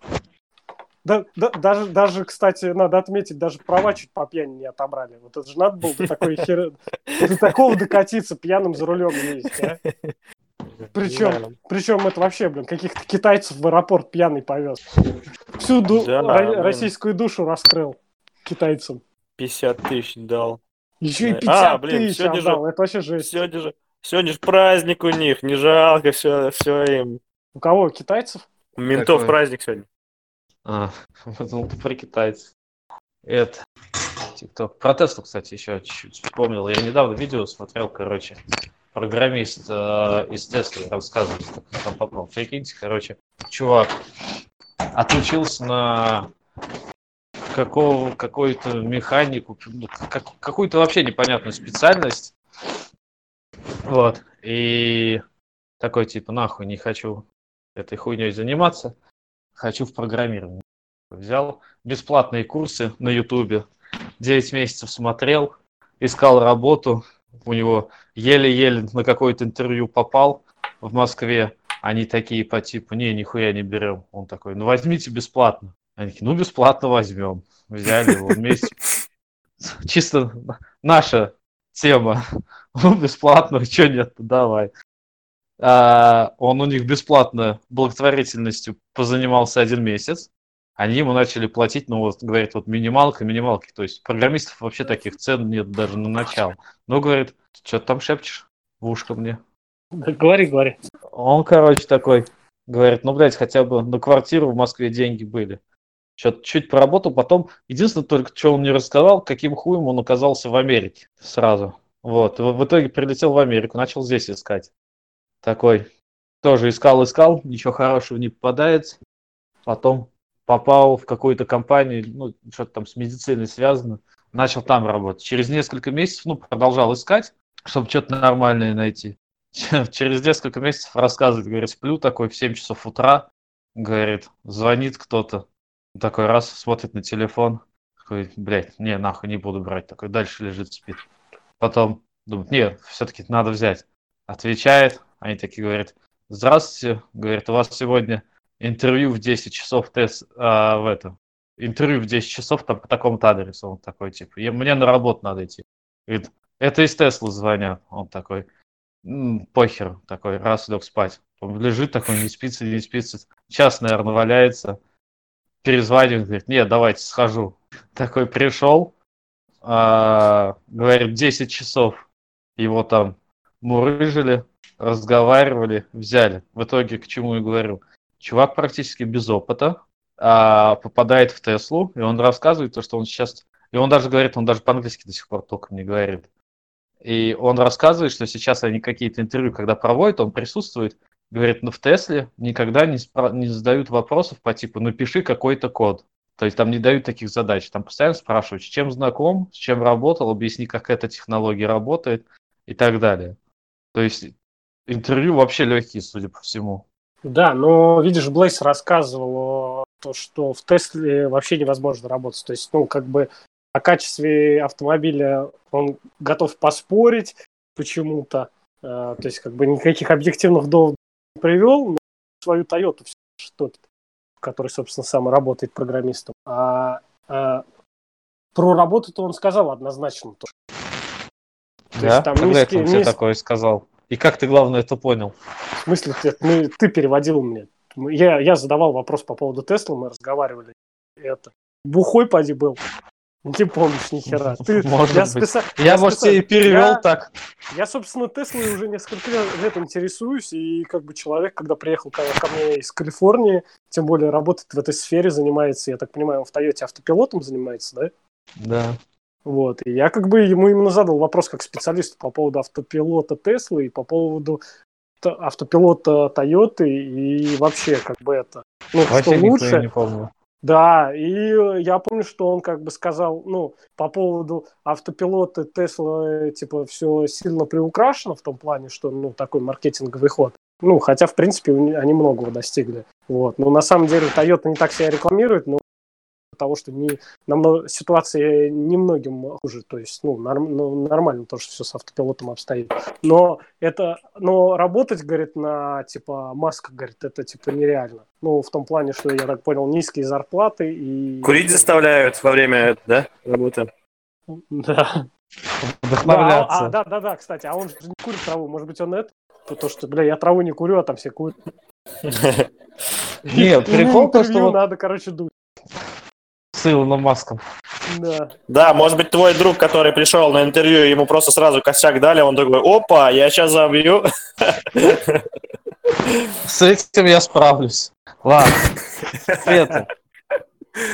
Да, да, даже, даже, кстати, надо отметить, даже права чуть по пьяни не отобрали. Вот это же надо было до такой хер... до такого докатиться пьяным за рулем ездить, а? Причем, причем это вообще, блин, каких-то китайцев в аэропорт пьяный повез. Всю ду... да, ро- российскую душу раскрыл китайцам.
50 тысяч дал.
Еще и 50 а, блин, тысяч отдал, же, это вообще жесть.
Сегодня же, Сегодня же праздник у них, не жалко все, все им.
У кого? Китайцев?
У ментов Какой? праздник сегодня.
А, ну ты про китайцев. Это, ТикТок. Про Теслу, кстати, еще чуть-чуть вспомнил. Я недавно видео смотрел, короче, программист э, из Теслы рассказывал, что там попал. Прикиньте, короче, чувак отучился на какого, какую-то механику, ну, как, какую-то вообще непонятную специальность, вот. И такой типа, нахуй, не хочу этой хуйней заниматься, хочу в программировании. Взял бесплатные курсы на Ютубе, 9 месяцев смотрел, искал работу, у него еле-еле на какое-то интервью попал в Москве. Они такие по типу, не, нихуя не берем. Он такой, ну возьмите бесплатно. Они такие, ну бесплатно возьмем. Взяли его вместе. Чисто наша тема. Ну, бесплатно, что нет, давай. А, он у них бесплатно благотворительностью позанимался один месяц. они ему начали платить, ну, вот, говорит, вот минималка, минималки. То есть программистов вообще таких цен нет даже на начало. Ну, говорит, что ты там шепчешь в ушко мне?
Да, говори, говори.
Он, короче, такой, говорит, ну, блядь, хотя бы на квартиру в Москве деньги были. Что-то чуть поработал, потом... Единственное только, что он мне рассказал, каким хуем он оказался в Америке сразу. Вот, в итоге прилетел в Америку, начал здесь искать. Такой, тоже искал, искал, ничего хорошего не попадается. Потом попал в какую-то компанию, ну, что-то там с медициной связано, начал там работать. Через несколько месяцев, ну, продолжал искать, чтобы что-то нормальное найти. Через несколько месяцев рассказывает, говорит, сплю такой в 7 часов утра, говорит, звонит кто-то, такой раз смотрит на телефон, такой, блядь, не, нахуй не буду брать, такой дальше лежит, спит. Потом думает, нет, все-таки надо взять. Отвечает, они такие говорят, здравствуйте, говорит, у вас сегодня интервью в 10 часов тест а, в этом. Интервью в 10 часов там по такому-то адресу. Он такой, типа, мне на работу надо идти. Говорит, это из Теслы звонят. Он такой, м-м, похер, такой, раз лег спать. Он лежит такой, не спится, не спится. Час, наверное, валяется. Перезванивает, говорит, нет, давайте схожу. Такой пришел, а, говорит, 10 часов. Его там мурыжили, разговаривали, взяли. В итоге, к чему я говорю, чувак практически без опыта а, попадает в Теслу, и он рассказывает то, что он сейчас... И он даже говорит, он даже по-английски до сих пор толком не говорит. И он рассказывает, что сейчас они какие-то интервью, когда проводят, он присутствует, говорит, ну в Тесле никогда не, спра- не задают вопросов по типу, напиши какой-то код. То есть там не дают таких задач. Там постоянно спрашивают, с чем знаком, с чем работал, объясни, как эта технология работает и так далее. То есть интервью вообще легкие, судя по всему.
Да, но видишь, Блейс рассказывал то, что в Тесле вообще невозможно работать. То есть, ну, как бы о качестве автомобиля он готов поспорить почему-то. Э, то есть, как бы никаких объективных доводов привел, свою Toyota что-то, который, собственно, сам работает программистом. А, а про работу-то он сказал однозначно тоже.
То да? есть, там Когда это он тебе низкий... такое сказал? И как ты, главное, это понял?
В смысле, ты, ну, ты переводил мне. Я, я задавал вопрос по поводу Тесла, мы разговаривали. Это. Бухой поди был. Не помнишь ни хера. Ты,
может я, быть. Спеца... я, я, может, тебе и перевел я, так.
Я, собственно, Теслой уже несколько лет интересуюсь, и как бы человек, когда приехал ко, ко мне из Калифорнии, тем более работает в этой сфере, занимается, я так понимаю, он в Тойоте автопилотом занимается, да?
Да.
Вот. И я как бы ему именно задал вопрос как специалисту по поводу автопилота Теслы и по поводу автопилота Тойоты и вообще как бы это.
Ну, вообще что лучше. не помню.
Да, и я помню, что он как бы сказал, ну, по поводу автопилота Тесла, типа, все сильно приукрашено в том плане, что, ну, такой маркетинговый ход. Ну, хотя, в принципе, они многого достигли. Вот. Но на самом деле Toyota не так себя рекламирует, но того, что не, намного, ситуация немногим хуже, то есть ну, норм, ну, нормально то, что все с автопилотом обстоит. Но это, но работать, говорит, на типа масках, говорит, это типа нереально. Ну, в том плане, что я так понял, низкие зарплаты и...
Курить заставляют во время, да, работы?
Да. Вдохновляться. Да, а, да, да, да, кстати, а он же не курит траву, может быть, он это? То, что, бля, я траву не курю, а там все курят.
Нет, прикол то, что...
Надо, короче, дуть
с Илоном Маском.
Да. да, может быть, твой друг, который пришел на интервью, ему просто сразу косяк дали, он такой, опа, я сейчас забью.
С этим я справлюсь. Ладно. Это.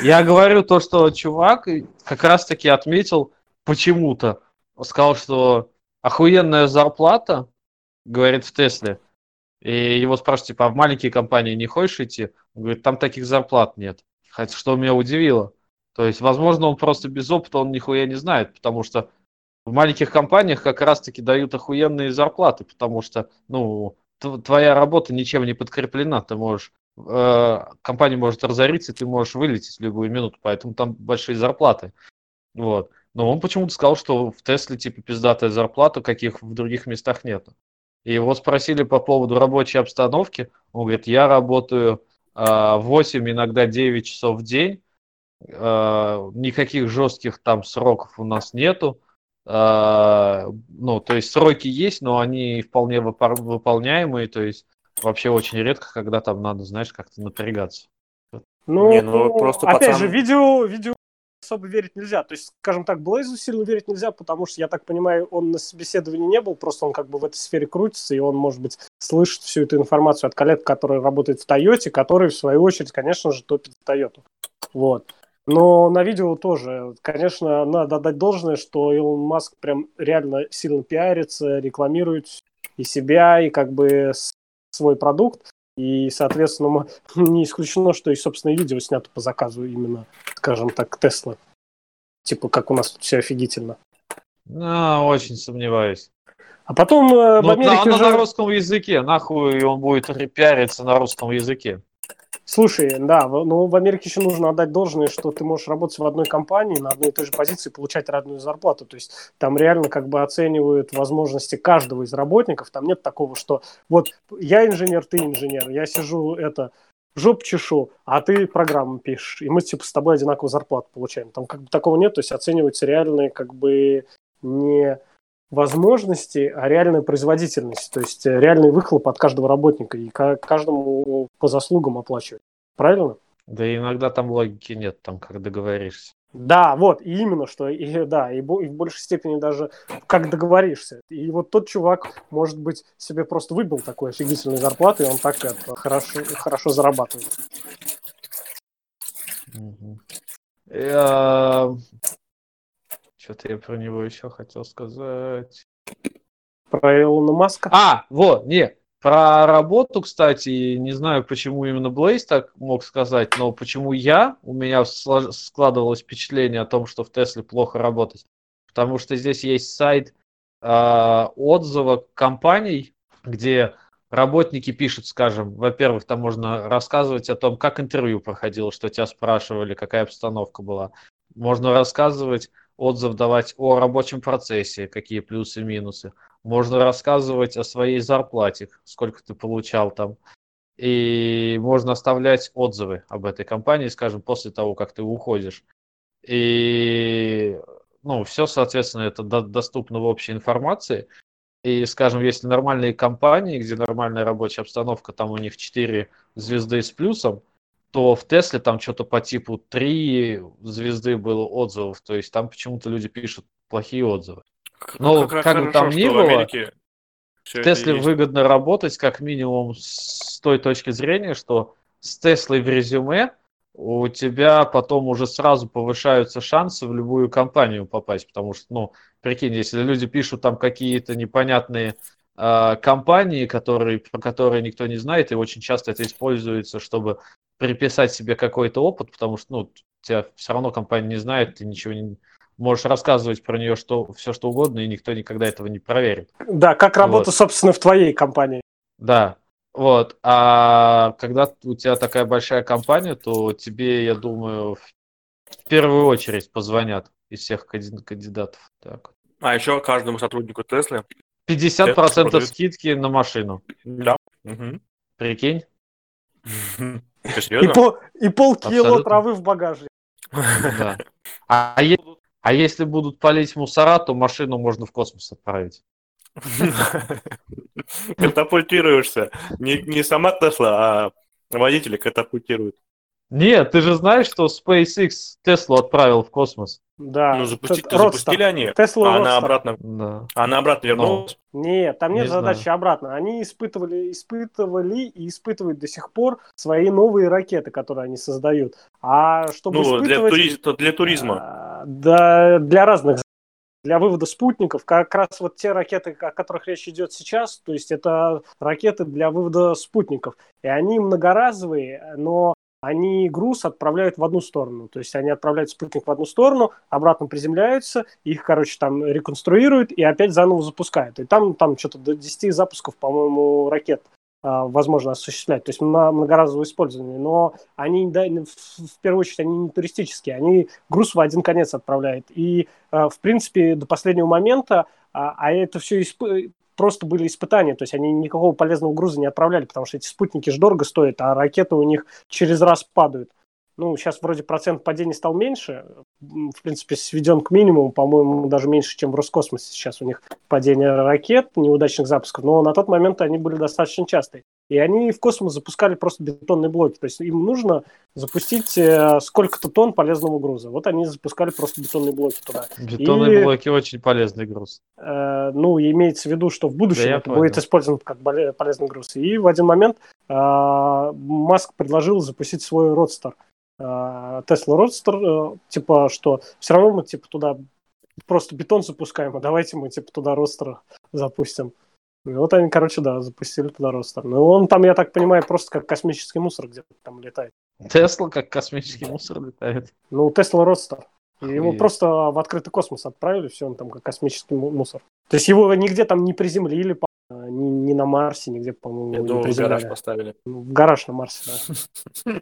Я говорю то, что чувак как раз-таки отметил почему-то. Сказал, что охуенная зарплата, говорит в Тесле. И его спрашивают, типа, а в маленькие компании не хочешь идти? Он говорит, там таких зарплат нет. Хотя, что меня удивило. То есть, возможно, он просто без опыта, он нихуя не знает, потому что в маленьких компаниях как раз-таки дают охуенные зарплаты, потому что, ну, твоя работа ничем не подкреплена, ты можешь, э, компания может разориться, ты можешь вылететь в любую минуту, поэтому там большие зарплаты. Вот. Но он почему-то сказал, что в Тесле типа пиздатая зарплата, каких в других местах нет. И его спросили по поводу рабочей обстановки. Он говорит, я работаю 8, иногда 9 часов в день. А, никаких жестких там сроков у нас нету. А, ну, то есть сроки есть, но они вполне выполняемые. То есть вообще очень редко, когда там надо, знаешь, как-то напрягаться.
Ну,
Не, ну, просто
опять
пацан-
же, видео, видео особо верить нельзя. То есть, скажем так, Блейзу сильно верить нельзя, потому что, я так понимаю, он на собеседовании не был, просто он как бы в этой сфере крутится, и он, может быть, слышит всю эту информацию от коллег, который работает в Тойоте, который, в свою очередь, конечно же, топит за Тойоту. Вот. Но на видео тоже, конечно, надо отдать должное, что Илон Маск прям реально сильно пиарится, рекламирует и себя, и как бы свой продукт. И, соответственно, не исключено, что и собственное видео снято по заказу именно, скажем так, Тесла. Типа, как у нас тут все офигительно.
Ну, очень сомневаюсь.
А потом э, в
Ну,
Америке
на,
же...
на русском языке, нахуй он будет пиариться на русском языке.
Слушай, да, ну в Америке еще нужно отдать должное, что ты можешь работать в одной компании на одной и той же позиции получать разную зарплату. То есть там реально как бы оценивают возможности каждого из работников. Там нет такого, что вот я инженер, ты инженер, я сижу это жоп чешу, а ты программу пишешь, и мы типа с тобой одинаковую зарплату получаем. Там как бы такого нет, то есть оцениваются реальные как бы не возможности, а реальная производительность, то есть э, реальный выхлоп от каждого работника и ка- каждому по заслугам оплачивать. Правильно?
Да иногда там логики нет, там как договоришься.
Да, вот, и именно что, и, да, и, бо- и в большей степени даже как договоришься. И вот тот чувак, может быть, себе просто выбил такую офигительную зарплату, и он так это, хорошо, хорошо зарабатывает.
Что-то я про него еще хотел сказать.
Про Илона Маска.
А, вот, не, про работу, кстати, не знаю, почему именно Блейз так мог сказать, но почему я, у меня складывалось впечатление о том, что в Тесле плохо работать. Потому что здесь есть сайт э, отзывов компаний, где работники пишут, скажем, во-первых, там можно рассказывать о том, как интервью проходило, что тебя спрашивали, какая обстановка была. Можно рассказывать, отзыв давать о рабочем процессе, какие плюсы и минусы. Можно рассказывать о своей зарплате, сколько ты получал там. И можно оставлять отзывы об этой компании, скажем, после того, как ты уходишь. И ну, все, соответственно, это до- доступно в общей информации. И, скажем, если нормальные компании, где нормальная рабочая обстановка, там у них 4 звезды с плюсом, то в Тесле там что-то по типу 3 звезды было отзывов. То есть там почему-то люди пишут плохие отзывы. Ну,
Как раз
как бы там ни
в
было,
Америке
В Тесле выгодно работать, как минимум, с той точки зрения, что с Теслой в резюме у тебя потом уже сразу повышаются шансы в любую компанию попасть, потому что, ну, прикинь, если люди пишут там какие-то непонятные э, компании, которые, про которые никто не знает, и очень часто это используется, чтобы приписать себе какой-то опыт, потому что, ну, тебя все равно компания не знает, ты ничего не можешь рассказывать про нее что, все что угодно, и никто никогда этого не проверит.
Да, как работа,
Вот.
собственно, в твоей компании.
Да, вот. А когда у тебя такая большая компания, то тебе, я думаю, в первую очередь позвонят из всех канди- кандидатов. Так.
А еще каждому сотруднику Теслы.
50%
продают.
скидки на машину.
Да. Мгм.
Прикинь?
Ты
И, по, и полкило
Абсолютно.
травы в багажнике.
Да. А, а е- а если будут палить мусора, то машину можно в космос отправить.
Катапультируешься. Не, не сама Тесла, а водители катапультируют.
Нет, ты же знаешь, что SpaceX Теслу отправил в космос.
Да.
Ну, запусти-
Тот-
запустили они,
Тесла
а она обратно,
Да.
она обратно вернулась.
Нет, там нет
Не
задачи обратно. Они испытывали, испытывали и испытывают до сих пор свои новые ракеты, которые они создают. А чтобы
Ну, для,
испытывать...
тури- для туризма.
а, Да, для разных для вывода спутников, как раз вот те ракеты, о которых речь идет сейчас, то есть это ракеты для вывода спутников. И они многоразовые, но они груз отправляют в одну сторону. То есть они отправляют спутник в одну сторону, обратно приземляются, их, короче, там реконструируют и опять заново запускают. И там, там что-то до 10 запусков, по-моему, ракет а, возможно осуществлять, то есть многоразовое использование. Но они, да, в, первую очередь, они не туристические, они груз в один конец отправляют. И, а, в принципе, до последнего момента, а, а это все просто были испытания, то есть они никакого полезного груза не отправляли, потому что эти спутники же дорого стоят, а ракеты у них через раз падают. Ну, сейчас вроде процент падения стал меньше, в принципе, сведен к минимуму, по-моему, даже меньше, чем в Роскосмосе сейчас у них падение ракет, неудачных запусков, но на тот момент они были достаточно частые. И они в космос запускали просто бетонные блоки. То есть им нужно запустить э, сколько-то тонн полезного груза. Вот они запускали просто бетонные блоки туда.
Бетонные
И-
блоки очень полезный груз.
Э, ну, имеется в виду, что в будущем
Да,
это
понял.
будет использован как полезный груз. И в один момент э, Маск предложил запустить свой родстер. Тесла родстер, э, типа, что все равно мы типа туда просто бетон запускаем, а давайте мы типа туда родстер запустим. И вот они, короче, да, запустили туда родстер. Ну, он там, я так понимаю, просто как космический мусор где-то там летает.
Тесла как космический мусор летает.
Ну, Тесла родстер. И его просто в открытый космос отправили, все, он там как космический му- мусор. То есть его нигде там не приземлили, по- ни, ни на Марсе, нигде, по-моему,
Я
не
думал, в гараж поставили.
Ну, В гараж на Марсе, да.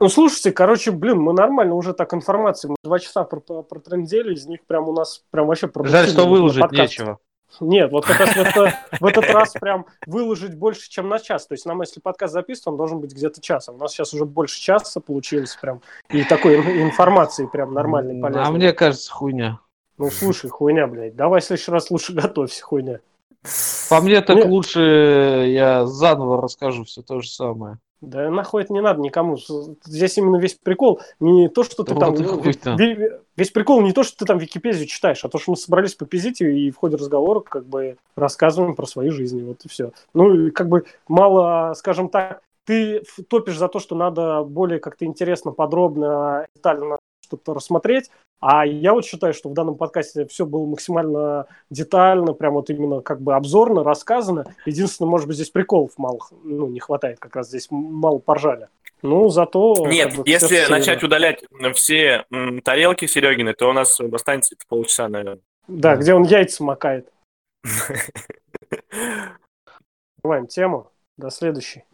Ну, слушайте, короче, блин, мы нормально уже так информации. Мы два часа про- про- протрындели, из них прям у нас прям вообще
Жаль, что выложить нечего.
Нет, вот как раз в, это- в этот раз прям выложить больше, чем на час. То есть нам, если подкаст записан, он должен быть где-то час. А у нас сейчас уже больше часа получилось прям. И такой ин- информации прям нормальной, полезной.
А мне кажется, хуйня.
Ну, слушай, хуйня, блядь. Давай в следующий раз лучше готовься, хуйня.
По мне так
Нет.
лучше я заново расскажу все то же самое.
Да нахуй это не надо никому. Здесь именно весь прикол не то, что ты
Да хуй там.
ви- Весь прикол не то, что ты там Википедию читаешь, а то, что мы собрались попиздить и и в ходе разговора как бы рассказываем про свои жизни. Вот и все. Ну, как бы мало, скажем так, ты топишь за то, что надо более как-то интересно, подробно, детально что-то рассмотреть, а я вот считаю, что в данном подкасте все было максимально детально, прям вот именно как бы обзорно рассказано. Единственное, может быть, здесь приколов мало, ну, не хватает, как раз здесь мало поржали. Ну, зато...
Нет,
как бы,
если
всё,
начать
да.
удалять все тарелки Серегины, то у нас останется это полчаса, наверное.
Да, где он яйца макает. Закрываем тему. До следующей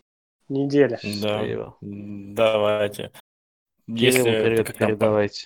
недели.
Да,
Спасибо.
давайте.
Кириллу
Если
привет
там
передавайте.